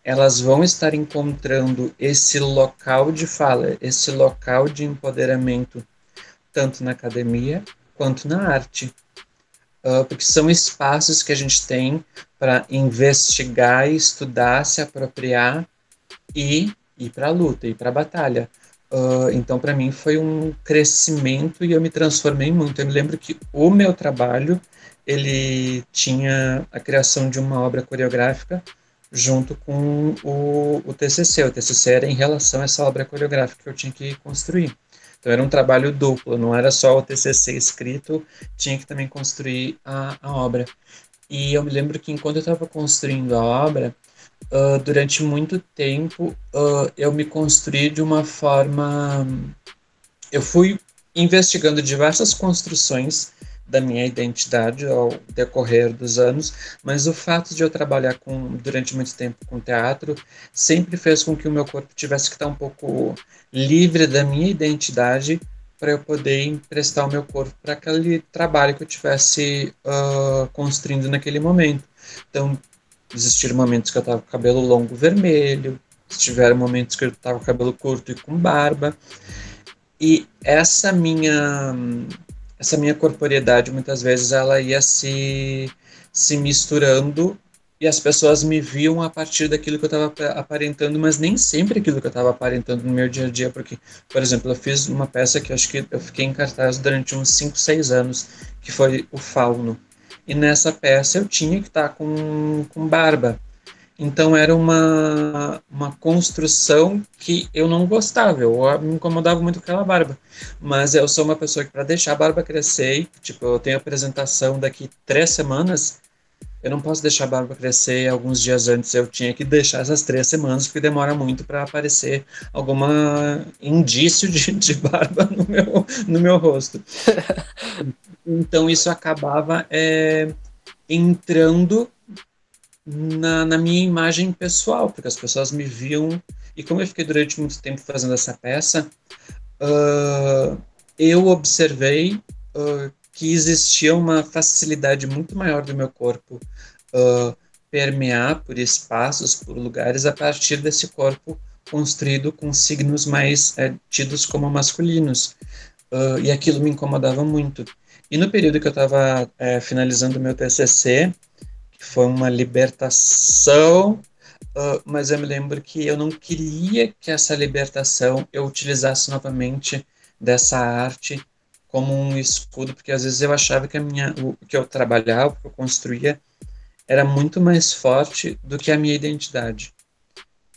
elas vão estar encontrando esse local de fala, esse local de empoderamento, tanto na academia quanto na arte. Uh, porque são espaços que a gente tem para investigar, estudar, se apropriar e ir para a luta, ir para a batalha. Uh, então, para mim, foi um crescimento e eu me transformei muito. Eu me lembro que o meu trabalho ele tinha a criação de uma obra coreográfica junto com o, o TCC. O TCC era em relação a essa obra coreográfica que eu tinha que construir. Então, era um trabalho duplo, não era só o TCC escrito, tinha que também construir a, a obra. E eu me lembro que enquanto eu estava construindo a obra, uh, durante muito tempo uh, eu me construí de uma forma. Eu fui investigando diversas construções da minha identidade ao decorrer dos anos, mas o fato de eu trabalhar com durante muito tempo com teatro sempre fez com que o meu corpo tivesse que estar um pouco livre da minha identidade para eu poder emprestar o meu corpo para aquele trabalho que eu tivesse uh, construindo naquele momento. Então, Existiram momentos que eu tava com cabelo longo vermelho, tiveram momentos que eu tava com cabelo curto e com barba. E essa minha essa minha corporeidade muitas vezes ela ia se se misturando e as pessoas me viam a partir daquilo que eu estava aparentando, mas nem sempre aquilo que eu estava aparentando no meu dia a dia, porque, por exemplo, eu fiz uma peça que acho que eu fiquei em cartaz durante uns 5, 6 anos, que foi o Fauno e nessa peça eu tinha que estar com, com barba. Então era uma, uma construção que eu não gostava, eu me incomodava muito com aquela barba. Mas eu sou uma pessoa que para deixar a barba crescer, tipo, eu tenho apresentação daqui três semanas, eu não posso deixar a barba crescer alguns dias antes, eu tinha que deixar essas três semanas, porque demora muito para aparecer alguma indício de, de barba no meu, no meu rosto. Então isso acabava é, entrando na, na, minha imagem pessoal, porque as pessoas me viam. E como eu fiquei durante muito tempo fazendo essa peça, uh, eu observei uh, que existia uma facilidade muito maior do meu corpo uh, permear por espaços, por lugares, a partir desse corpo construído com signos mais é, tidos como masculinos. Uh, e aquilo me incomodava muito. E no período que eu estava é, finalizando meu TCC, que foi uma libertação, uh, mas eu me lembro que eu não queria que essa libertação eu utilizasse novamente dessa arte como um escudo, porque às vezes eu achava que a minha, o que eu trabalhava, o que eu construía, era muito mais forte do que a minha identidade.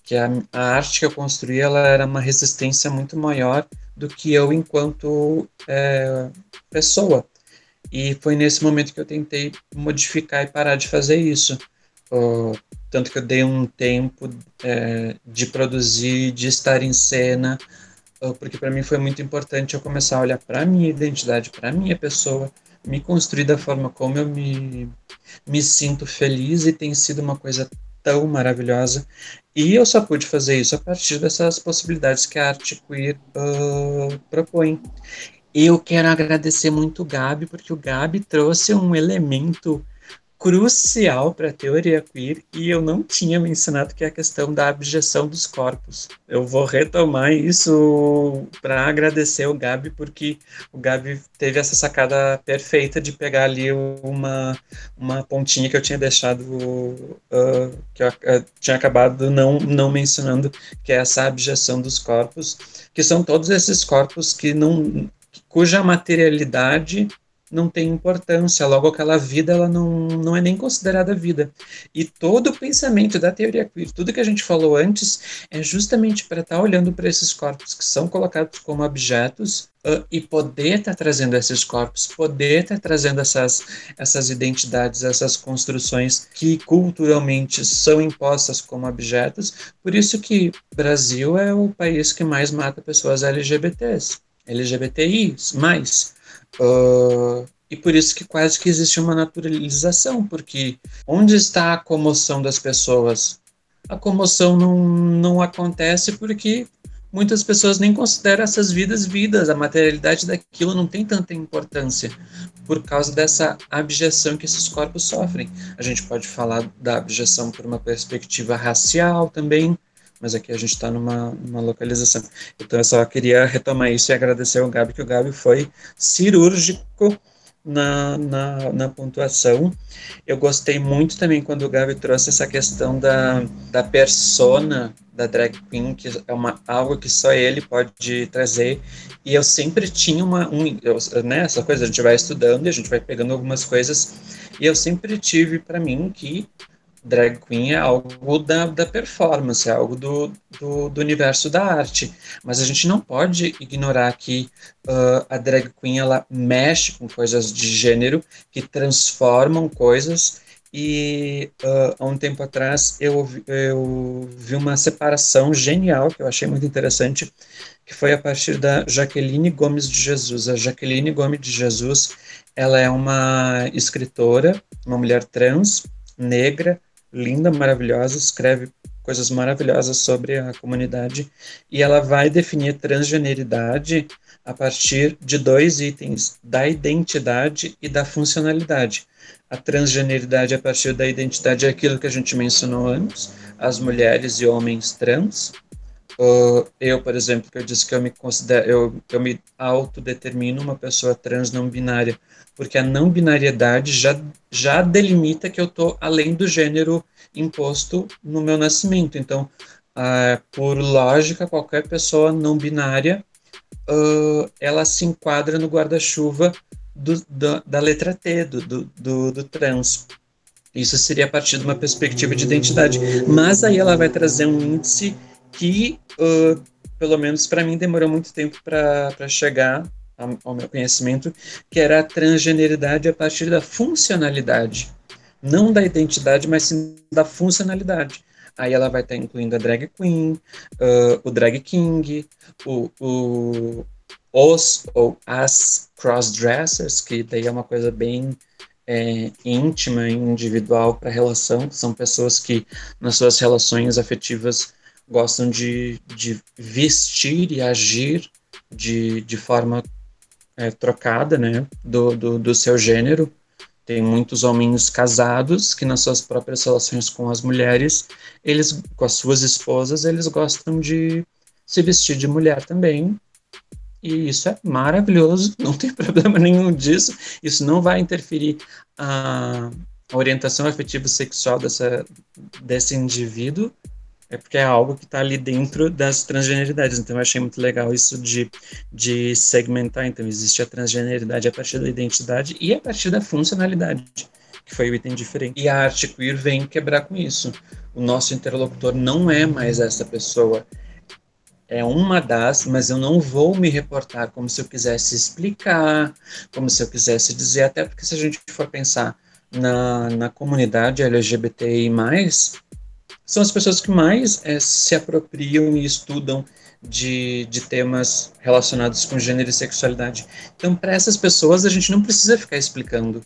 Que a, a arte que eu construía ela era uma resistência muito maior do que eu enquanto é, pessoa. E foi nesse momento que eu tentei modificar e parar de fazer isso. Tanto que eu dei um tempo é, de produzir, de estar em cena, porque para mim foi muito importante eu começar a olhar para minha identidade, para minha pessoa, me construir da forma como eu me, me sinto feliz e tem sido uma coisa tão maravilhosa. E eu só pude fazer isso a partir dessas possibilidades que a arte queer uh, propõe. Eu quero agradecer muito o Gabi, porque o Gabi trouxe um elemento crucial para a teoria queer e eu não tinha mencionado que é a questão da abjeção dos corpos. Eu vou retomar isso para agradecer o Gabi, porque o Gabi teve essa sacada perfeita de pegar ali uma, uma pontinha que eu tinha deixado, uh, que eu uh, tinha acabado não, não mencionando, que é essa abjeção dos corpos, que são todos esses corpos que não cuja materialidade não tem importância, logo aquela vida ela não, não é nem considerada vida. E todo o pensamento da teoria queer, tudo que a gente falou antes, é justamente para estar tá olhando para esses corpos que são colocados como objetos uh, e poder estar tá trazendo esses corpos, poder estar tá trazendo essas, essas identidades, essas construções que culturalmente são impostas como objetos. Por isso que Brasil é o país que mais mata pessoas LGBTs. LGBTI, mais. Uh, e por isso que quase que existe uma naturalização, porque onde está a comoção das pessoas? A comoção não, não acontece porque muitas pessoas nem consideram essas vidas vidas, a materialidade daquilo não tem tanta importância por causa dessa abjeção que esses corpos sofrem. A gente pode falar da abjeção por uma perspectiva racial também, mas aqui a gente está numa, numa localização. Então eu só queria retomar isso e agradecer ao Gabi, que o Gabi foi cirúrgico na, na, na, pontuação. Eu gostei muito também quando o Gabi trouxe essa questão da, da persona da drag queen, que é uma, algo que só ele pode trazer. E eu sempre tinha uma. Um, eu, né, essa coisa, a gente vai estudando e a gente vai pegando algumas coisas. E eu sempre tive para mim que drag queen é algo da, da performance, é algo do, do, do, universo da arte. Mas a gente não pode ignorar que uh, a drag queen ela mexe com coisas de gênero que transformam coisas. E uh, há um tempo atrás eu, eu vi uma separação genial que eu achei muito interessante, que foi a partir da Jaqueline Gomes de Jesus. A Jaqueline Gomes de Jesus ela é uma escritora, uma mulher trans, negra, linda, maravilhosa, escreve coisas maravilhosas sobre a comunidade e ela vai definir transgeneridade a partir de dois itens, da identidade e da funcionalidade. A transgeneridade a partir da identidade é aquilo que a gente mencionou antes, as mulheres e homens trans. Eu, por exemplo, que eu disse que eu me considero, eu, eu me autodetermino uma pessoa trans não binária, porque a não binariedade já, já delimita que eu estou além do gênero imposto no meu nascimento. Então, uh, por lógica, qualquer pessoa não binária, uh, ela se enquadra no guarda-chuva da, da, letra T, do, do, do, do trans. Isso seria a partir de uma perspectiva de identidade. Mas aí ela vai trazer um índice que, uh, pelo menos para mim, demorou muito tempo para chegar ao meu conhecimento, que era a transgeneridade a partir da funcionalidade. Não da identidade, mas sim da funcionalidade. Aí ela vai estar incluindo a drag queen, uh, o drag king, o, o, os ou as crossdressers, que daí é uma coisa bem é, íntima e individual para a relação, são pessoas que nas suas relações afetivas gostam de, de vestir e agir de, de forma é, trocada, né, do, do, do seu gênero. Tem muitos homens casados que nas suas próprias relações com as mulheres, eles com as suas esposas, eles gostam de se vestir de mulher também. E isso é maravilhoso, não tem problema nenhum disso. Isso não vai interferir a, a orientação afetiva sexual dessa, desse indivíduo é porque é algo que está ali dentro das transgeneridades. Então, eu achei muito legal isso de, de segmentar. Então, existe a transgeneridade a partir da identidade e a partir da funcionalidade, que foi o item diferente. E a arte queer vem quebrar com isso. O nosso interlocutor não é mais essa pessoa. É uma das, mas eu não vou me reportar como se eu quisesse explicar, como se eu quisesse dizer, até porque se a gente for pensar na, na comunidade LGBTI, são as pessoas que mais é, se apropriam e estudam de, de temas relacionados com gênero e sexualidade. Então, para essas pessoas, a gente não precisa ficar explicando.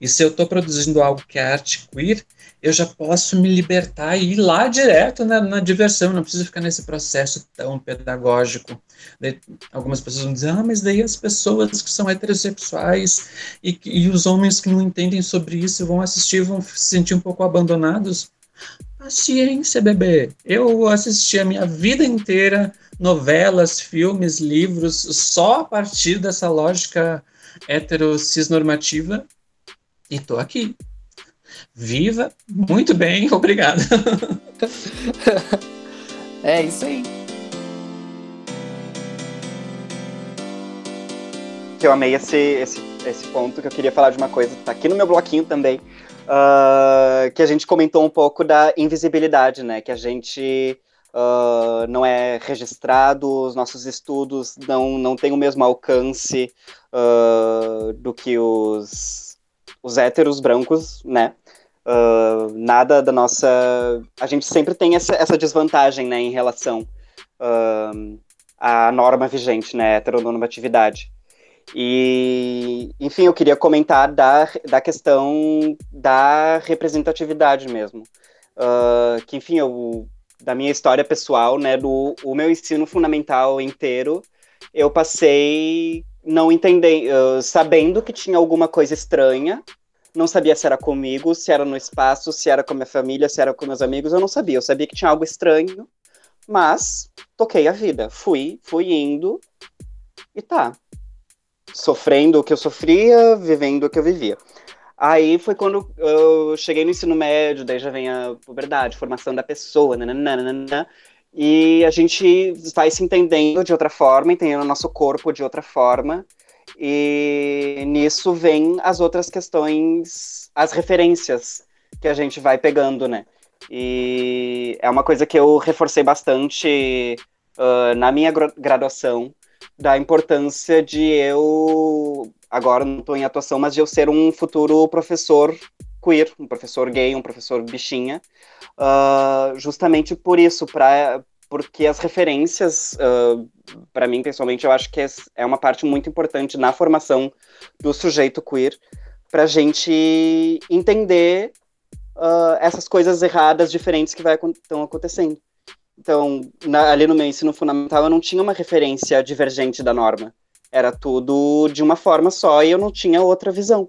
E se eu estou produzindo algo que é arte queer, eu já posso me libertar e ir lá direto na, na diversão, não preciso ficar nesse processo tão pedagógico. Daí, algumas pessoas vão dizer, ah, mas daí as pessoas que são heterossexuais e, e os homens que não entendem sobre isso vão assistir vão se sentir um pouco abandonados. Paciência, bebê. Eu assisti a minha vida inteira novelas, filmes, livros, só a partir dessa lógica hetero-cisnormativa e tô aqui. Viva, muito bem, obrigado. é isso aí. Eu amei esse, esse, esse ponto, que eu queria falar de uma coisa, tá aqui no meu bloquinho também, uh, que a gente comentou um pouco da invisibilidade, né? Que a gente uh, não é registrado, os nossos estudos não, não têm o mesmo alcance uh, do que os, os héteros brancos, né? Nada da nossa. A gente sempre tem essa, essa desvantagem, né, em relação à norma vigente, né, heteronormatividade. E, enfim, eu queria comentar da, da questão da representatividade mesmo. Uh, que, enfim, eu, da minha história pessoal, né, do o meu ensino fundamental inteiro, eu passei não entendendo, uh, sabendo que tinha alguma coisa estranha, não sabia se era comigo, se era no espaço, se era com a minha família, se era com meus amigos, eu não sabia. Eu sabia que tinha algo estranho, mas toquei a vida, fui, fui indo e tá sofrendo o que eu sofria, vivendo o que eu vivia. Aí foi quando eu cheguei no ensino médio, daí já vem a puberdade, formação da pessoa, nananana, e a gente vai se entendendo de outra forma, entendendo o nosso corpo de outra forma, e nisso vem as outras questões, as referências que a gente vai pegando, né? E é uma coisa que eu reforcei bastante uh, na minha graduação, da importância de eu, agora não estou em atuação, mas de eu ser um futuro professor queer, um professor gay, um professor bichinha, uh, justamente por isso, pra, porque as referências, uh, ah, para mim pessoalmente, eu acho que é, é uma parte muito importante na formação do sujeito queer, para a gente entender uh, essas coisas erradas, diferentes que estão acontecendo. Então, na, ali no meu ensino fundamental, eu não tinha uma referência divergente da norma. Era tudo de uma forma só e eu não tinha outra visão.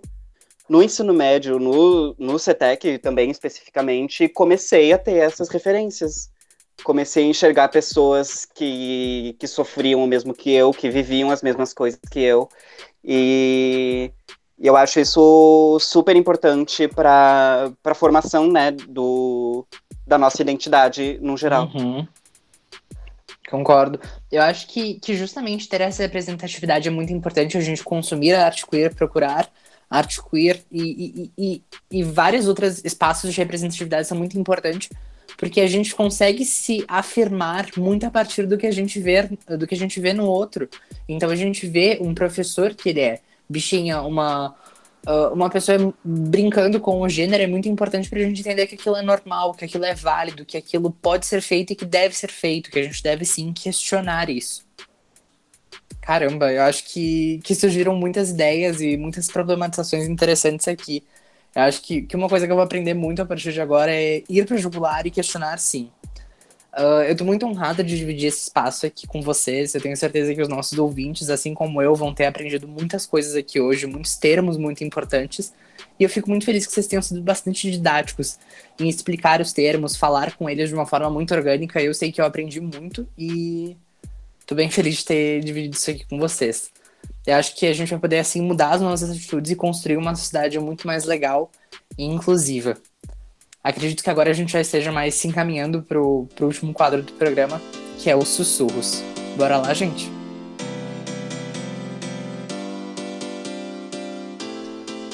No ensino médio, no, no CETEC também especificamente, comecei a ter essas referências. Comecei a enxergar pessoas que, que sofriam o mesmo que eu, que viviam as mesmas coisas que eu. E eu acho isso super importante para a formação né, do, da nossa identidade no geral. Uhum. Concordo. Eu acho que, que justamente ter essa representatividade é muito importante a gente consumir a arte queer, procurar arte queer e, e, e, e vários outros espaços de representatividade são muito importantes porque a gente consegue se afirmar muito a partir do que a gente vê do que a gente vê no outro. Então a gente vê um professor que ele é bichinha, uma uh, uma pessoa brincando com o gênero é muito importante para a gente entender que aquilo é normal, que aquilo é válido, que aquilo pode ser feito e que deve ser feito, que a gente deve sim questionar isso. Caramba, eu acho que, que surgiram muitas ideias e muitas problematizações interessantes aqui. Eu acho que, que uma coisa que eu vou aprender muito a partir de agora é ir para o jugular e questionar sim. Uh, eu tô muito honrada de dividir esse espaço aqui com vocês. Eu tenho certeza que os nossos ouvintes, assim como eu, vão ter aprendido muitas coisas aqui hoje, muitos termos muito importantes. E eu fico muito feliz que vocês tenham sido bastante didáticos em explicar os termos, falar com eles de uma forma muito orgânica. Eu sei que eu aprendi muito e tô bem feliz de ter dividido isso aqui com vocês. Eu acho que a gente vai poder, assim, mudar as nossas atitudes e construir uma sociedade muito mais legal e inclusiva. Acredito que agora a gente já esteja mais se encaminhando pro, pro último quadro do programa, que é os sussurros. Bora lá, gente?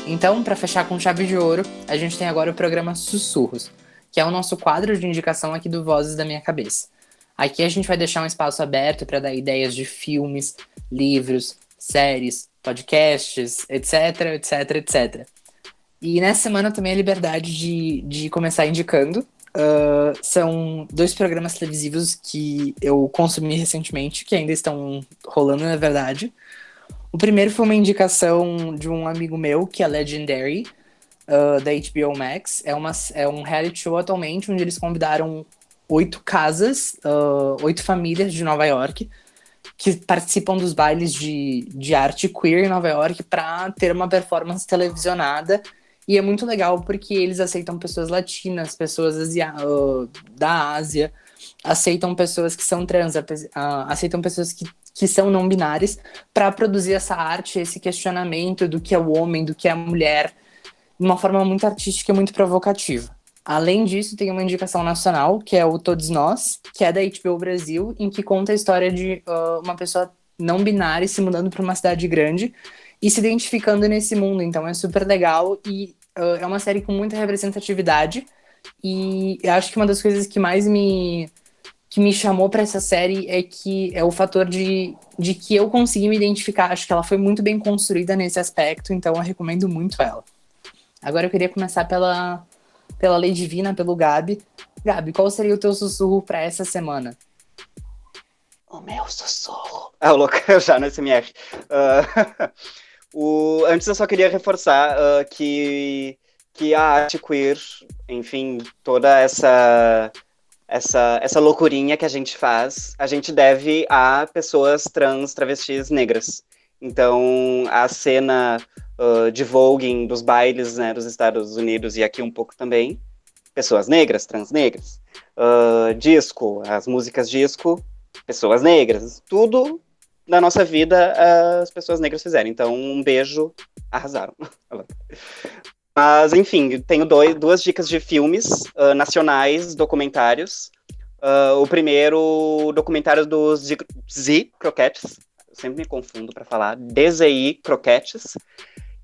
Então, para fechar com chave de ouro, a gente tem agora o programa Sussurros, que é o nosso quadro de indicação aqui do Vozes da Minha Cabeça. Aqui a gente vai deixar um espaço aberto para dar ideias de filmes, livros, séries, podcasts, etc, etc, etc. E nessa semana também a liberdade de, de começar indicando. Uh, são dois programas televisivos que eu consumi recentemente, que ainda estão rolando, na verdade. O primeiro foi uma indicação de um amigo meu, que é Legendary, uh, da HBO Max. É, uma, é um reality show atualmente, onde eles convidaram oito casas, uh, oito famílias de Nova York, que participam dos bailes de, de arte queer em Nova York para ter uma performance televisionada e é muito legal porque eles aceitam pessoas latinas, pessoas asia uh, da Ásia, aceitam pessoas que são trans, uh, aceitam pessoas que, que são não binárias para produzir essa arte, esse questionamento do que é o homem, do que é a mulher, de uma forma muito artística e muito provocativa. Além disso, tem uma indicação nacional, que é o Todos Nós, que é da HBO Brasil, em que conta a história de uh, uma pessoa não binária se mudando para uma cidade grande e se identificando nesse mundo. Então é super legal e uh, é uma série com muita representatividade e eu acho que uma das coisas que mais me que me chamou para essa série é que é o fator de, de que eu consegui me identificar. Acho que ela foi muito bem construída nesse aspecto, então eu recomendo muito ela. Agora eu queria começar pela, pela Lei Divina, pelo Gabi. Gabi, qual seria o teu sussurro para essa semana? O meu sussurro. Ah, louco, já no SMR. Uh, O, antes eu só queria reforçar uh, que, que a arte queer, enfim, toda essa, essa, essa loucurinha que a gente faz, a gente deve a pessoas trans, travestis negras. Então, a cena uh, de voguing dos bailes né, dos Estados Unidos e aqui um pouco também, pessoas negras, trans negras. Uh, disco, as músicas disco, pessoas negras. Tudo na nossa vida as pessoas negras fizeram. Então, um beijo, arrasaram. Mas, enfim, tenho dois, duas dicas de filmes uh, nacionais, documentários. Uh, o primeiro, documentário dos Z Croquetes. Eu sempre me confundo para falar. DZI Croquetes.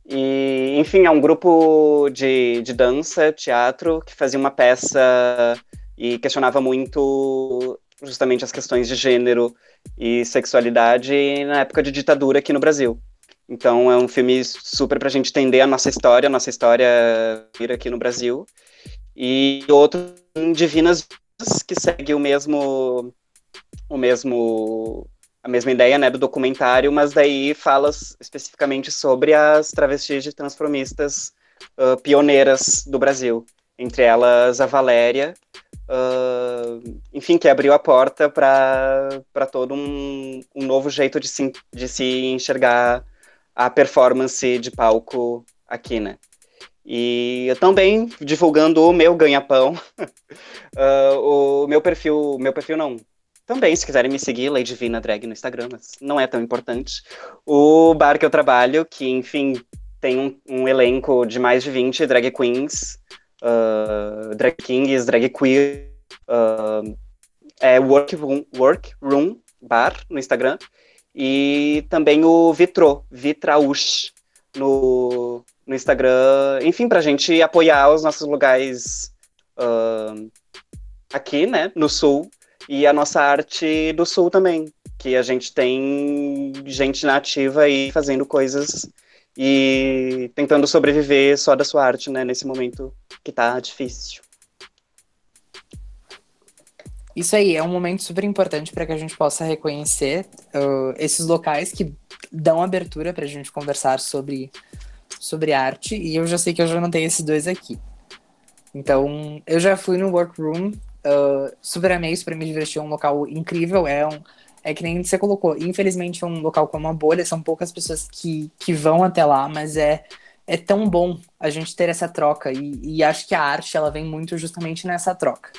E, enfim, é um grupo de, de dança, teatro, que fazia uma peça e questionava muito justamente as questões de gênero e sexualidade na época de ditadura aqui no Brasil. Então é um filme super para a gente entender a nossa história, a nossa história vir aqui no Brasil. E outro Divinas que segue o mesmo o mesmo a mesma ideia, né, do documentário, mas daí fala especificamente sobre as travestis e transformistas uh, pioneiras do Brasil, entre elas a Valéria, uh, enfim, que abriu a porta para todo um, um, novo jeito de se, de se enxergar a performance de palco aqui, né? E eu também divulgando o meu ganha-pão, uh, o meu perfil, meu perfil não, também, se quiserem me seguir, Lady Vina Drag no Instagram, mas não é tão importante. O bar que eu trabalho, que, enfim, tem um, um elenco de mais de 20 drag queens, uh, drag kings, drag queer, uh, é Workroom, Workroom Bar no Instagram, e também o Vitro, Vitraush, no, no Instagram, enfim, pra gente apoiar os nossos lugares uh, aqui, né, no Sul, e a nossa arte do Sul também, que a gente tem gente nativa aí fazendo coisas e tentando sobreviver só da sua arte, né, nesse momento que tá difícil. Isso aí é um momento super importante para que a gente possa reconhecer uh, esses locais que dão abertura para a gente conversar sobre, sobre arte. E eu já sei que eu já tenho esses dois aqui. Então, eu já fui no workroom Uh, super amei, super me diverti, é um local incrível, é um... É que nem você colocou, infelizmente é um local com uma bolha, são poucas pessoas que, que vão até lá, mas é, é tão bom a gente ter essa troca, e, e acho que a arte, ela vem muito justamente nessa troca.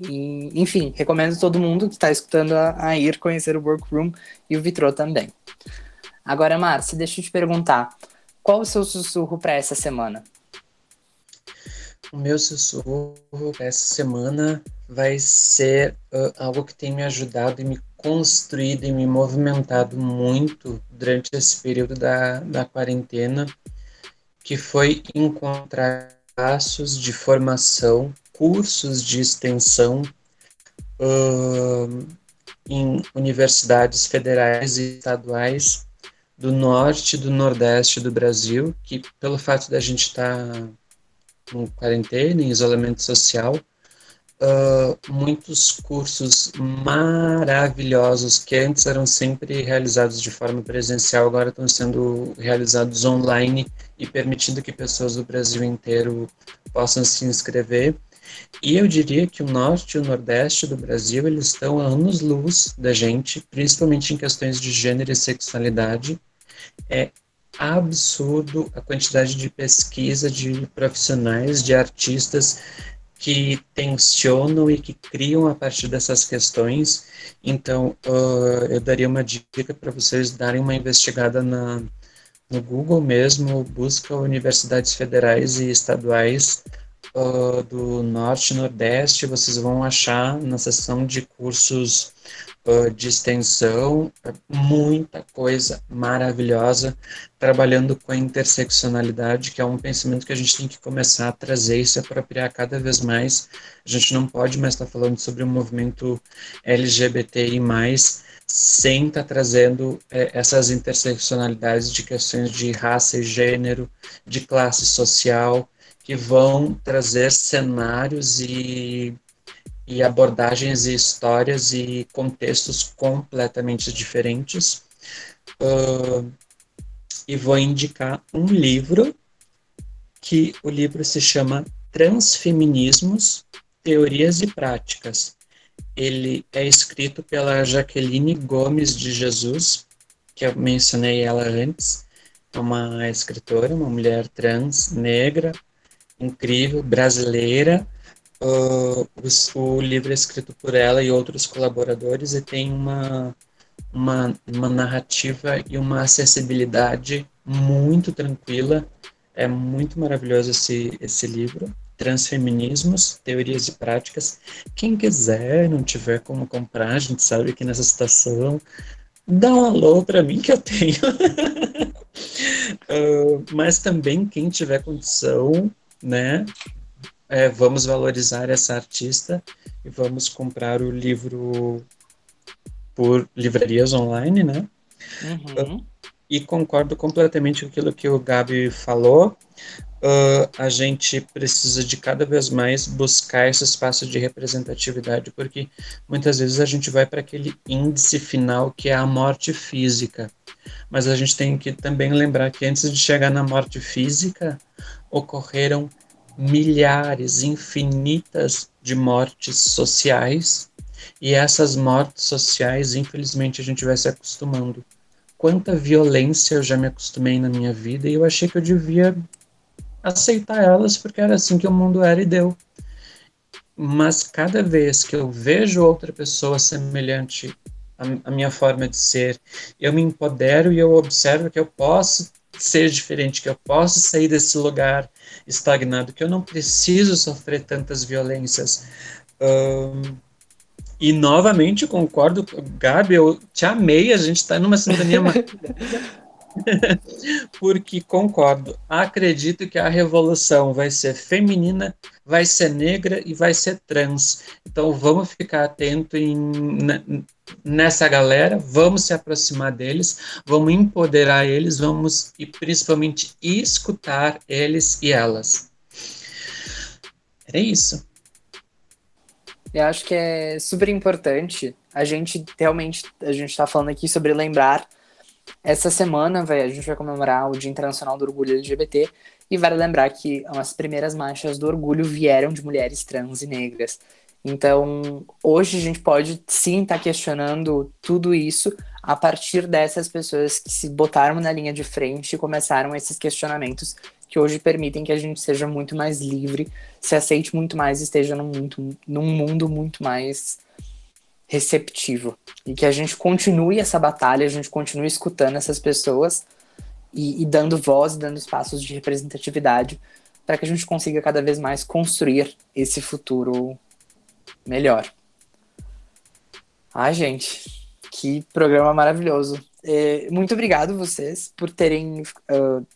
E, enfim, recomendo todo mundo que está escutando a, a, ir conhecer o Workroom e o Vitrô também. Agora, Márcia, deixa eu te perguntar, qual o seu sussurro para essa semana? O meu sussurro essa semana vai ser uh, algo que tem me ajudado e me construído e me movimentado muito durante esse período da, da quarentena, que foi encontrar passos de formação, cursos de extensão uh, em universidades federais e estaduais do norte e do nordeste do Brasil, que pelo fato da gente estar tá em quarentena, em isolamento social, uh, muitos cursos maravilhosos que antes eram sempre realizados de forma presencial, agora estão sendo realizados online e permitindo que pessoas do Brasil inteiro possam se inscrever. E eu diria que o norte e o nordeste do Brasil eles estão a anos-luz da gente, principalmente em questões de gênero e sexualidade. É absurdo a quantidade de pesquisa de profissionais, de artistas que tensionam e que criam a partir dessas questões. Então, uh, eu daria uma dica para vocês darem uma investigada na, no Google mesmo, busca universidades federais e estaduais uh, do Norte e Nordeste, vocês vão achar na seção de cursos uh, de extensão, muita coisa maravilhosa, trabalhando com a interseccionalidade, que é um pensamento que a gente tem que começar a trazer e se apropriar cada vez mais. A gente não pode mais estar falando sobre o movimento LGBTI+, sem estar trazendo é, essas interseccionalidades de questões de raça e gênero, de classe social, que vão trazer cenários e e abordagens e histórias e contextos completamente diferentes. Uh, e vou indicar um livro que o livro se chama Transfeminismos, Teorias e Práticas. Ele é escrito pela Jaqueline Gomes de Jesus, que eu mencionei ela antes, é uma escritora, uma mulher trans, negra, incrível, brasileira, Uh, o, livro é escrito por ela e outros colaboradores e tem uma, uma, uma narrativa e uma acessibilidade muito tranquila. É muito maravilhoso esse, esse livro. Transfeminismos, Teorias e Práticas. Quem quiser, não tiver como comprar, a gente sabe que nessa situação, dá um alô para mim que eu tenho. uh, mas também quem tiver condição, né, é, vamos valorizar essa artista e vamos comprar o livro por livrarias online, né? Uhum. E concordo completamente com aquilo que o Gabi falou. Uh, a gente precisa de cada vez mais buscar esse espaço de representatividade, porque muitas vezes a gente vai para aquele índice final que é a morte física. Mas a gente tem que também lembrar que antes de chegar na morte física, ocorreram milhares, infinitas de mortes sociais, e essas mortes sociais, infelizmente, a gente vai se acostumando. Quanta violência eu já me acostumei na minha vida e eu achei que eu devia aceitar elas porque era assim que o mundo era e deu. Mas cada vez que eu vejo outra pessoa semelhante à, minha forma de ser, eu me empodero e eu observo que eu posso ser diferente, que eu posso sair desse lugar estagnado, que eu não preciso sofrer tantas violências. Um, e novamente concordo, Gabi, eu te amei, a gente está numa sintonia Porque concordo, acredito que a revolução vai ser feminina, vai ser negra e vai ser trans. Então vamos ficar atento em, nessa galera, vamos se aproximar deles, vamos empoderar eles, vamos e principalmente escutar eles e elas. É isso. Eu acho que é super importante a gente realmente a gente está falando aqui sobre lembrar essa semana vai, a gente vai comemorar o Dia Internacional do Orgulho LGBT e vale lembrar que as primeiras marchas do orgulho vieram de mulheres trans e negras. Então, hoje a gente pode sim estar tá questionando tudo isso a partir dessas pessoas que se botaram na linha de frente e começaram esses questionamentos que hoje permitem que a gente seja muito mais livre, se aceite muito mais, esteja num, muito, num mundo muito mais receptivo. E que a gente continue essa batalha, a gente continue escutando essas pessoas e, e dando voz, dando espaços de representatividade para que a gente consiga cada vez mais construir esse futuro melhor. Ai, gente, que programa maravilhoso. É, muito obrigado vocês por terem uh,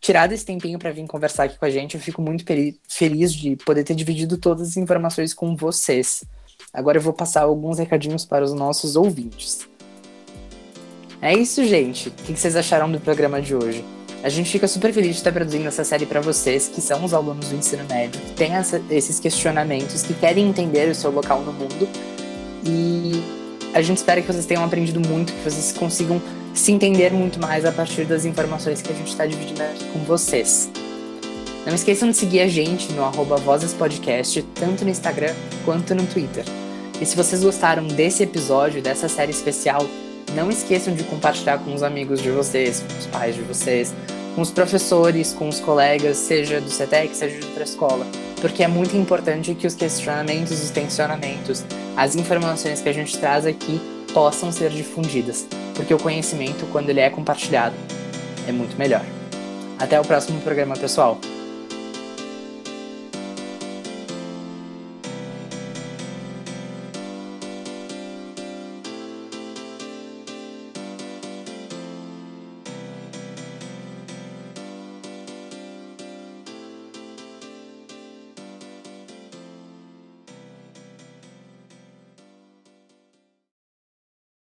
tirado esse tempinho para vir conversar aqui com a gente. Eu fico muito feliz de poder ter dividido todas as informações com vocês. Agora eu vou passar alguns recadinhos para os nossos ouvintes. É isso, gente. O que vocês acharam do programa de hoje? A gente fica super feliz de estar produzindo essa série para vocês, que são os alunos do ensino médio, que têm essa, esses questionamentos, que querem entender o seu local no mundo. E a gente espera que vocês tenham aprendido muito, que vocês consigam se entender muito mais a partir das informações que a gente está dividindo aqui com vocês. Não esqueçam de seguir a gente no arroba Podcast, tanto no Instagram quanto no Twitter. E se vocês gostaram desse episódio, dessa série especial, não esqueçam de compartilhar com os amigos de vocês, com os pais de vocês, com os professores, com os colegas, seja do CETEC, seja de outra escola. Porque é muito importante que os questionamentos, os tensionamentos, as informações que a gente traz aqui possam ser difundidas, porque o conhecimento, quando ele é compartilhado, é muito melhor. Até o próximo programa, pessoal!